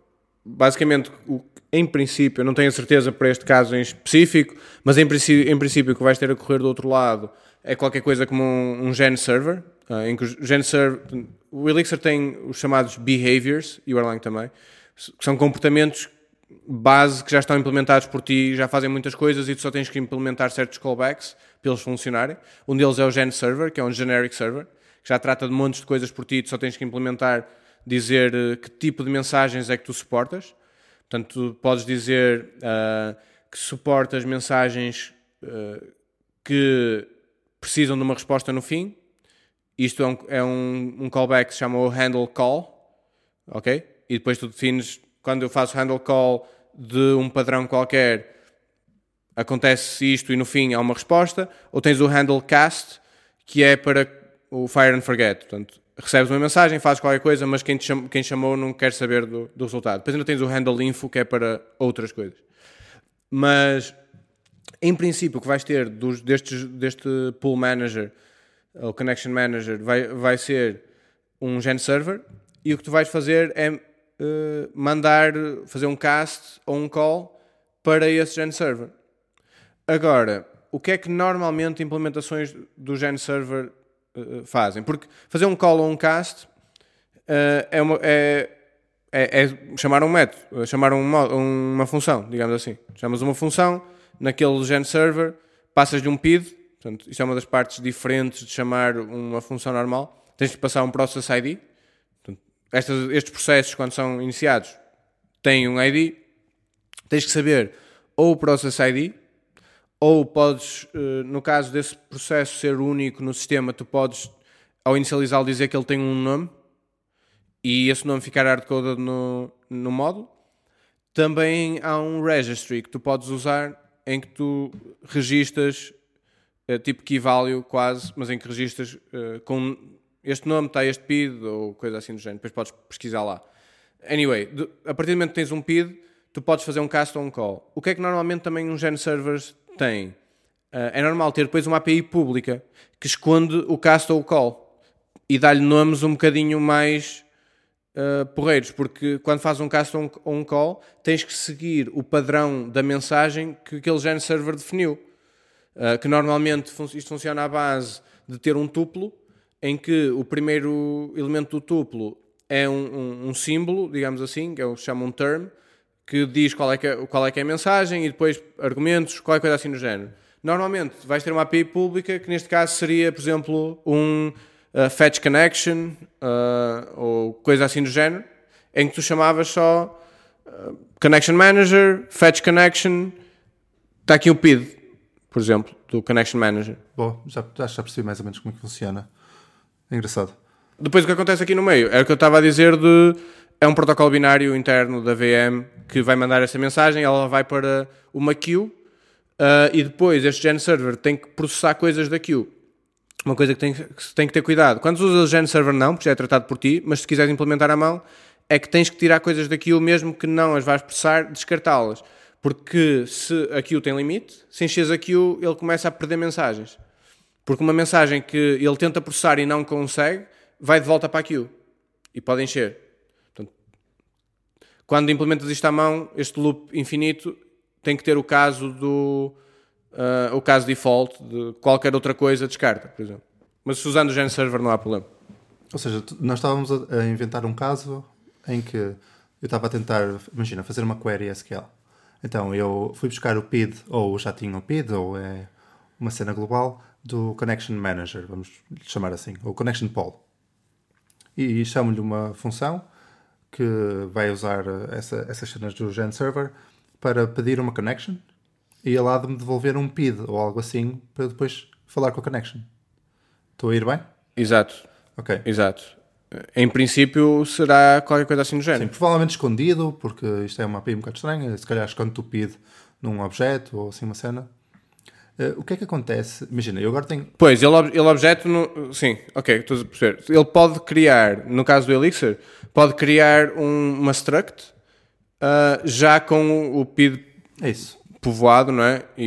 basicamente, o- em princípio, eu não tenho a certeza para este caso em específico, mas em princípio, em princípio o que vais ter a correr do outro lado é qualquer coisa como um, um gen server, ah, em que o gen server, o Elixir tem os chamados behaviors, e o Erlang também, que são comportamentos base que já estão implementados por ti, já fazem muitas coisas e tu só tens que implementar certos callbacks para eles funcionarem. Um deles é o Gen Server, que é um generic server, que já trata de montes de coisas por ti, tu só tens que implementar, dizer eh, que tipo de mensagens é que tu suportas. Portanto, tu podes dizer ah, que suportas mensagens ah, que precisam de uma resposta no fim. Isto é um, é um, um callback que se chama o handle call, ok? E depois tu defines, quando eu faço handle call de um padrão qualquer, acontece isto e no fim há uma resposta, ou tens o handle cast, que é para o fire and forget. Portanto, recebes uma mensagem, fazes qualquer coisa, mas quem, te cham- quem chamou não quer saber do, do resultado. Depois ainda tens o handle info, que é para outras coisas. Mas, em princípio, o que vais ter dos, destes, deste pool manager, ou connection manager, vai, vai ser um gen server, e o que tu vais fazer é eh, mandar, fazer um cast ou um call para esse gen server. Agora, o que é que normalmente implementações do Gen Server eh, fazem? Porque fazer um call ou um cast eh, é, uma, é, é, é chamar um método, chamar um uma função, digamos assim. Chamas uma função naquele Gen Server, passas de um PID, portanto, isto é uma das partes diferentes de chamar uma função normal. Tens de passar um Process ID. Estes processos, quando são iniciados, têm um ID. Tens que saber ou o Process ID, ou podes, eh, no caso desse processo ser único no sistema, tu podes ao inicializá-lo dizer que ele tem um nome e esse nome ficar hardcoded no, no módulo. Também há um registry que tu podes usar em que tu registas eh, tipo key value quase, mas em que registas eh, com este nome está este PID ou coisa assim do género. Depois podes pesquisar lá. Anyway, de- a partir do momento que tens um PID, tu podes fazer um cast um call. O que é que normalmente também um Gen Servers tem? Eh, é normal ter depois uma API pública que esconde o cast ou call e dá-lhe nomes um bocadinho mais uh, porreiros, porque quando fazes um cast ou um, call, tens que seguir o padrão da mensagem que aquele gen server definiu. Uh, que normalmente isto funciona à base de ter um tuplo, em que o primeiro elemento do tuplo é um, um- um símbolo, digamos assim, que é o se chama um term, que diz qual é que é, qual é que é a mensagem e depois argumentos, qualquer coisa assim do género. Normalmente vais ter uma API pública que neste caso seria, por exemplo, um uh, fetch connection uh, ou coisa assim do género, em que tu chamavas só uh, connection manager, fetch connection, está aqui o PID, por exemplo, do connection manager.
Bom, já, já percebi mais ou menos como é que funciona. É engraçado.
Depois o que acontece aqui no meio é o que eu estava a dizer de é um protocolo binário interno da VM que vai mandar essa mensagem, ela vai para uma queue ah, e depois este gen server tem que processar coisas da queue. Uma coisa que tem que tem que ter cuidado. Quando usas o gen server não, porque já é tratado por ti, mas se quiseres implementar à mão, é que tens que tirar coisas da queue mesmo que não as vais processar, descartá-las. Porque se a queue tem limite, se enches a queue, ele começa a perder mensagens. Porque uma mensagem que ele tenta processar e não consegue, vai de volta para a queue. E pode encher. Portanto, quando implementas isto à mão, este loop infinito tem que ter o caso do... ah, o caso default de qualquer outra coisa descarta, por exemplo. Mas usando o gen server não há problema.
Ou seja, nós estávamos a inventar um caso em que eu estava a tentar, imagina, fazer uma query SQL. Então eu fui buscar o PID, ou já tinha o PID, ou é uma cena global, do Connection Manager, vamos lhe chamar assim, ou Connection Poll. E chamo-lhe uma função que vai usar essa, essas cenas do Gen Server para pedir uma connection e ele há de me devolver um PID ou algo assim para depois falar com a connection. Estou a ir bem?
Exato,
Ok.
exato. Em princípio será qualquer coisa assim do
Sim,
género.
provavelmente escondido, porque isto é uma API um bocado estranha. Se calhar esconde o PID num objeto ou assim uma cena. Eh, o que é que acontece? Imagina, eu agora tenho.
Pois, ele, ele objeto, no, sim, ok, estou a perceber. Ele pode criar, no caso do Elixir, pode criar um- uma struct ah, já com o PID
É isso.
povoado, não é? E,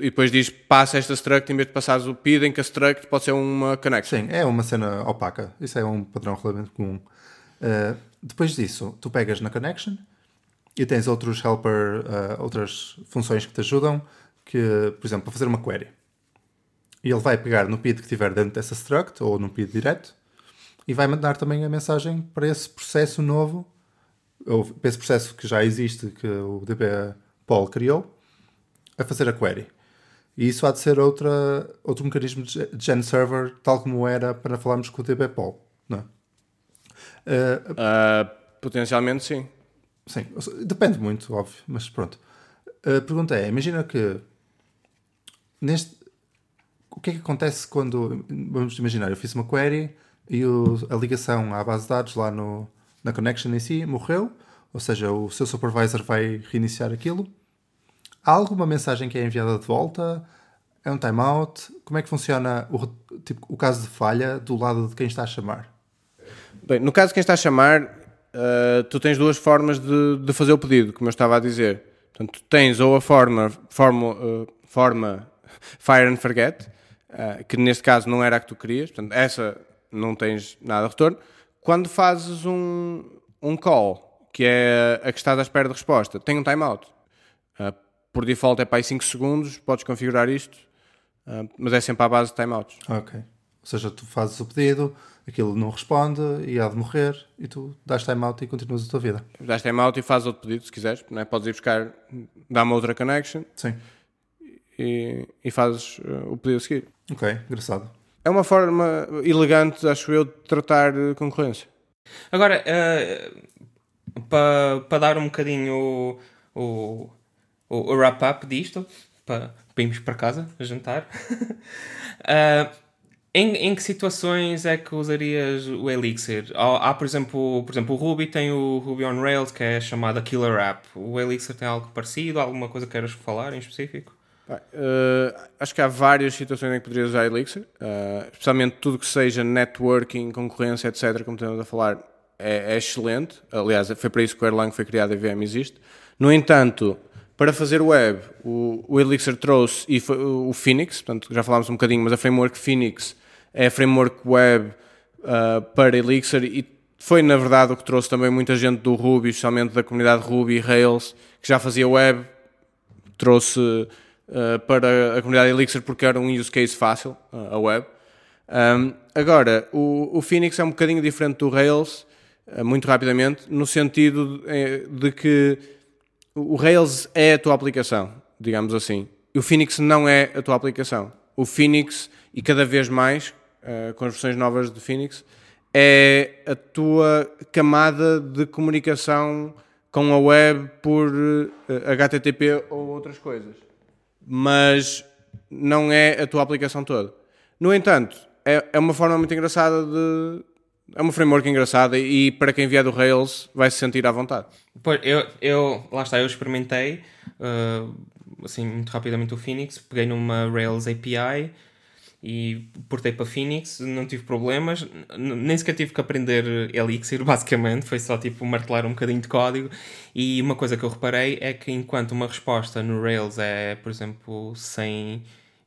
e- e depois diz passa esta struct em vez de passares o PID em que a struct pode ser uma connection.
Sim, é uma cena opaca. Isso é um padrão relativamente comum. Eh, depois disso, tu pegas na connection e tens outros helper, eh, outras funções que te ajudam, que, por exemplo, para fazer uma query. E ele vai pegar no PID que tiver dentro dessa struct ou no PID direto e vai mandar também a mensagem para esse processo novo, ou para esse processo que já existe, que o DB Paul criou, a fazer a query. E isso há de ser outra, outro mecanismo de gen server, tal como era para falarmos com o DB Paul. Não é? Eh,
Ah, potencialmente sim.
Sim, depende muito, óbvio, mas pronto. A pergunta é: imagina que neste. O que é que acontece quando. Vamos imaginar, eu fiz uma query e o- a ligação à base de dados lá no, na connection em si morreu, ou seja, o seu supervisor vai reiniciar aquilo. Há alguma mensagem que é enviada de volta? É um timeout? Como é que funciona o, tipo, o caso de falha do lado de quem está a chamar?
Bem, no caso de quem está a chamar, ah, tu tens duas formas de, de fazer o pedido, como eu estava a dizer. Portanto, tens ou a forma, forma, ah, forma Fire and Forget, ah, que neste caso não era a que tu querias, portanto, essa não tens nada de retorno. Quando fazes um, um call, que é a que estás à espera de resposta, tem um timeout. Ah, por default é para aí 5 segundos, podes configurar isto, ah, mas é sempre à base de timeouts.
Ok. Ou seja, tu fazes o pedido, aquilo não responde e há de morrer e tu dás timeout e continuas a tua vida.
dás timeout e fazes outro pedido se quiseres, não é? podes ir buscar, dá uma outra connection
Sim.
E, e fazes uh, o pedido a seguir.
Ok, engraçado.
É uma forma elegante, acho eu, de tratar uh, concorrência.
Agora, para pa dar um bocadinho o, o, o, wrap-up disto, para irmos para casa a jantar, ah, Em, em que situações é que usarias o Elixir? Há, há, por, exemplo, por exemplo, o Ruby tem o Ruby on Rails, que é chamada Killer App. O Elixir tem algo parecido? Alguma coisa que queiras falar em específico?
Uh, acho que há várias situações em que poderias usar Elixir, uh, especialmente tudo que seja networking, concorrência, etc., como estamos a falar, é, é, excelente. Aliás, foi para isso que o Erlang foi criado e a VM existe. No entanto, para fazer web, o, o Elixir trouxe e foi, o Phoenix, portanto, já falámos um bocadinho, mas a framework Phoenix é a framework web uh, para Elixir e foi, na verdade, o que trouxe também muita gente do Ruby, especialmente da comunidade Ruby e Rails, que já fazia web, trouxe uh, para a comunidade Elixir porque era um use case fácil, uh, a web. Um, agora, o, o Phoenix é um bocadinho diferente do Rails, muito rapidamente, no sentido de, de que o Rails é a tua aplicação, digamos assim. O Phoenix não é a tua aplicação. O Phoenix, e cada vez mais, uh, com as versões novas de Phoenix, é a tua camada de comunicação com a web por uh, eh, HTTP ou outras coisas. Mas não é a tua aplicação toda. No entanto, é, é uma forma muito engraçada de, é uma framework engraçada e para quem vier do Rails vai se sentir à vontade.
Pois, eu, eu lá está, eu experimentei uh, assim muito rapidamente o Phoenix, peguei numa Rails API e portei para Phoenix, não tive problemas, nem sequer tive que aprender Elixir, basicamente, foi só tipo martelar um bocadinho de código. E uma coisa que eu reparei é que enquanto uma resposta no Rails é, por exemplo, 100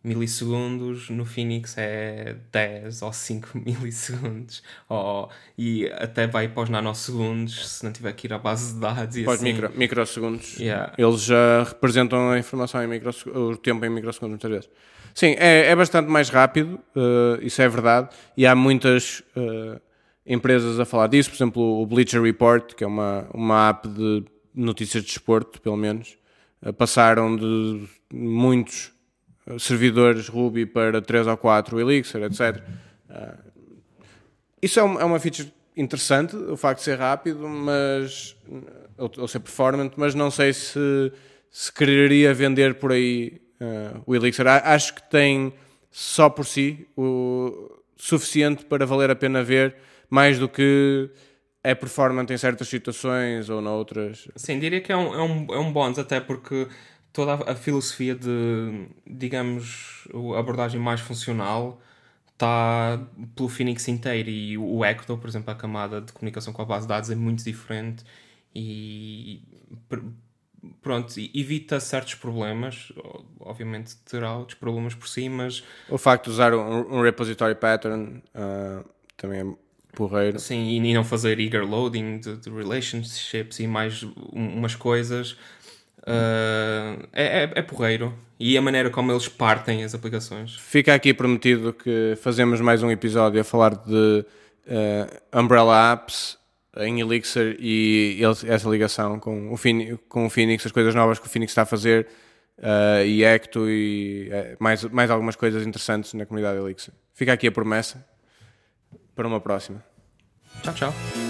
milissegundos, no Phoenix é 10 ou 5 milissegundos. Ou, e até vai para os nanosegundos, se não tiver que ir à base de dados. E
para
assim.
micro, microsegundos.
Yeah.
Eles já representam a informação em microsegundos, o tempo em microsegundos muitas vezes. Sim, é, é bastante mais rápido, uh, isso é verdade, e há muitas uh, empresas a falar disso, por exemplo o Bleacher Report, que é uma, uma app de notícias de desporto, pelo menos, uh, passaram de muitos servidores Ruby para 3 ou 4 Elixir, etc. Uh, isso é, é, uma feature interessante, o facto de ser rápido, mas ou, ser performant, mas não sei se, se quereria vender por aí uh, o Elixir. Acho que tem só por si o suficiente para valer a pena ver, mais do que é performant em certas situações ou noutras.
Sim, diria que é um, é um, é um bónus, até porque toda a, filosofia de, digamos, a abordagem mais funcional está pelo Phoenix inteiro. E o Ecto, por exemplo, a camada de comunicação com a base de dados é muito diferente e pronto, evita certos problemas. Obviamente terá outros problemas por si, mas
o facto de usar um, um repository pattern uh, também é porreiro.
Sim, e não fazer eager loading de, de relationships e mais umas coisas Uh, é, é, é porreiro. E a maneira como eles partem as aplicações.
Fica aqui prometido que fazemos mais um episódio a falar de uh, Umbrella Apps em Elixir e essa ligação com o, Phoenix, com o Phoenix, as coisas novas que o Phoenix está a fazer uh, e Ecto e mais, mais algumas coisas interessantes na comunidade Elixir. Fica aqui a promessa para uma próxima.
Tchau, tchau.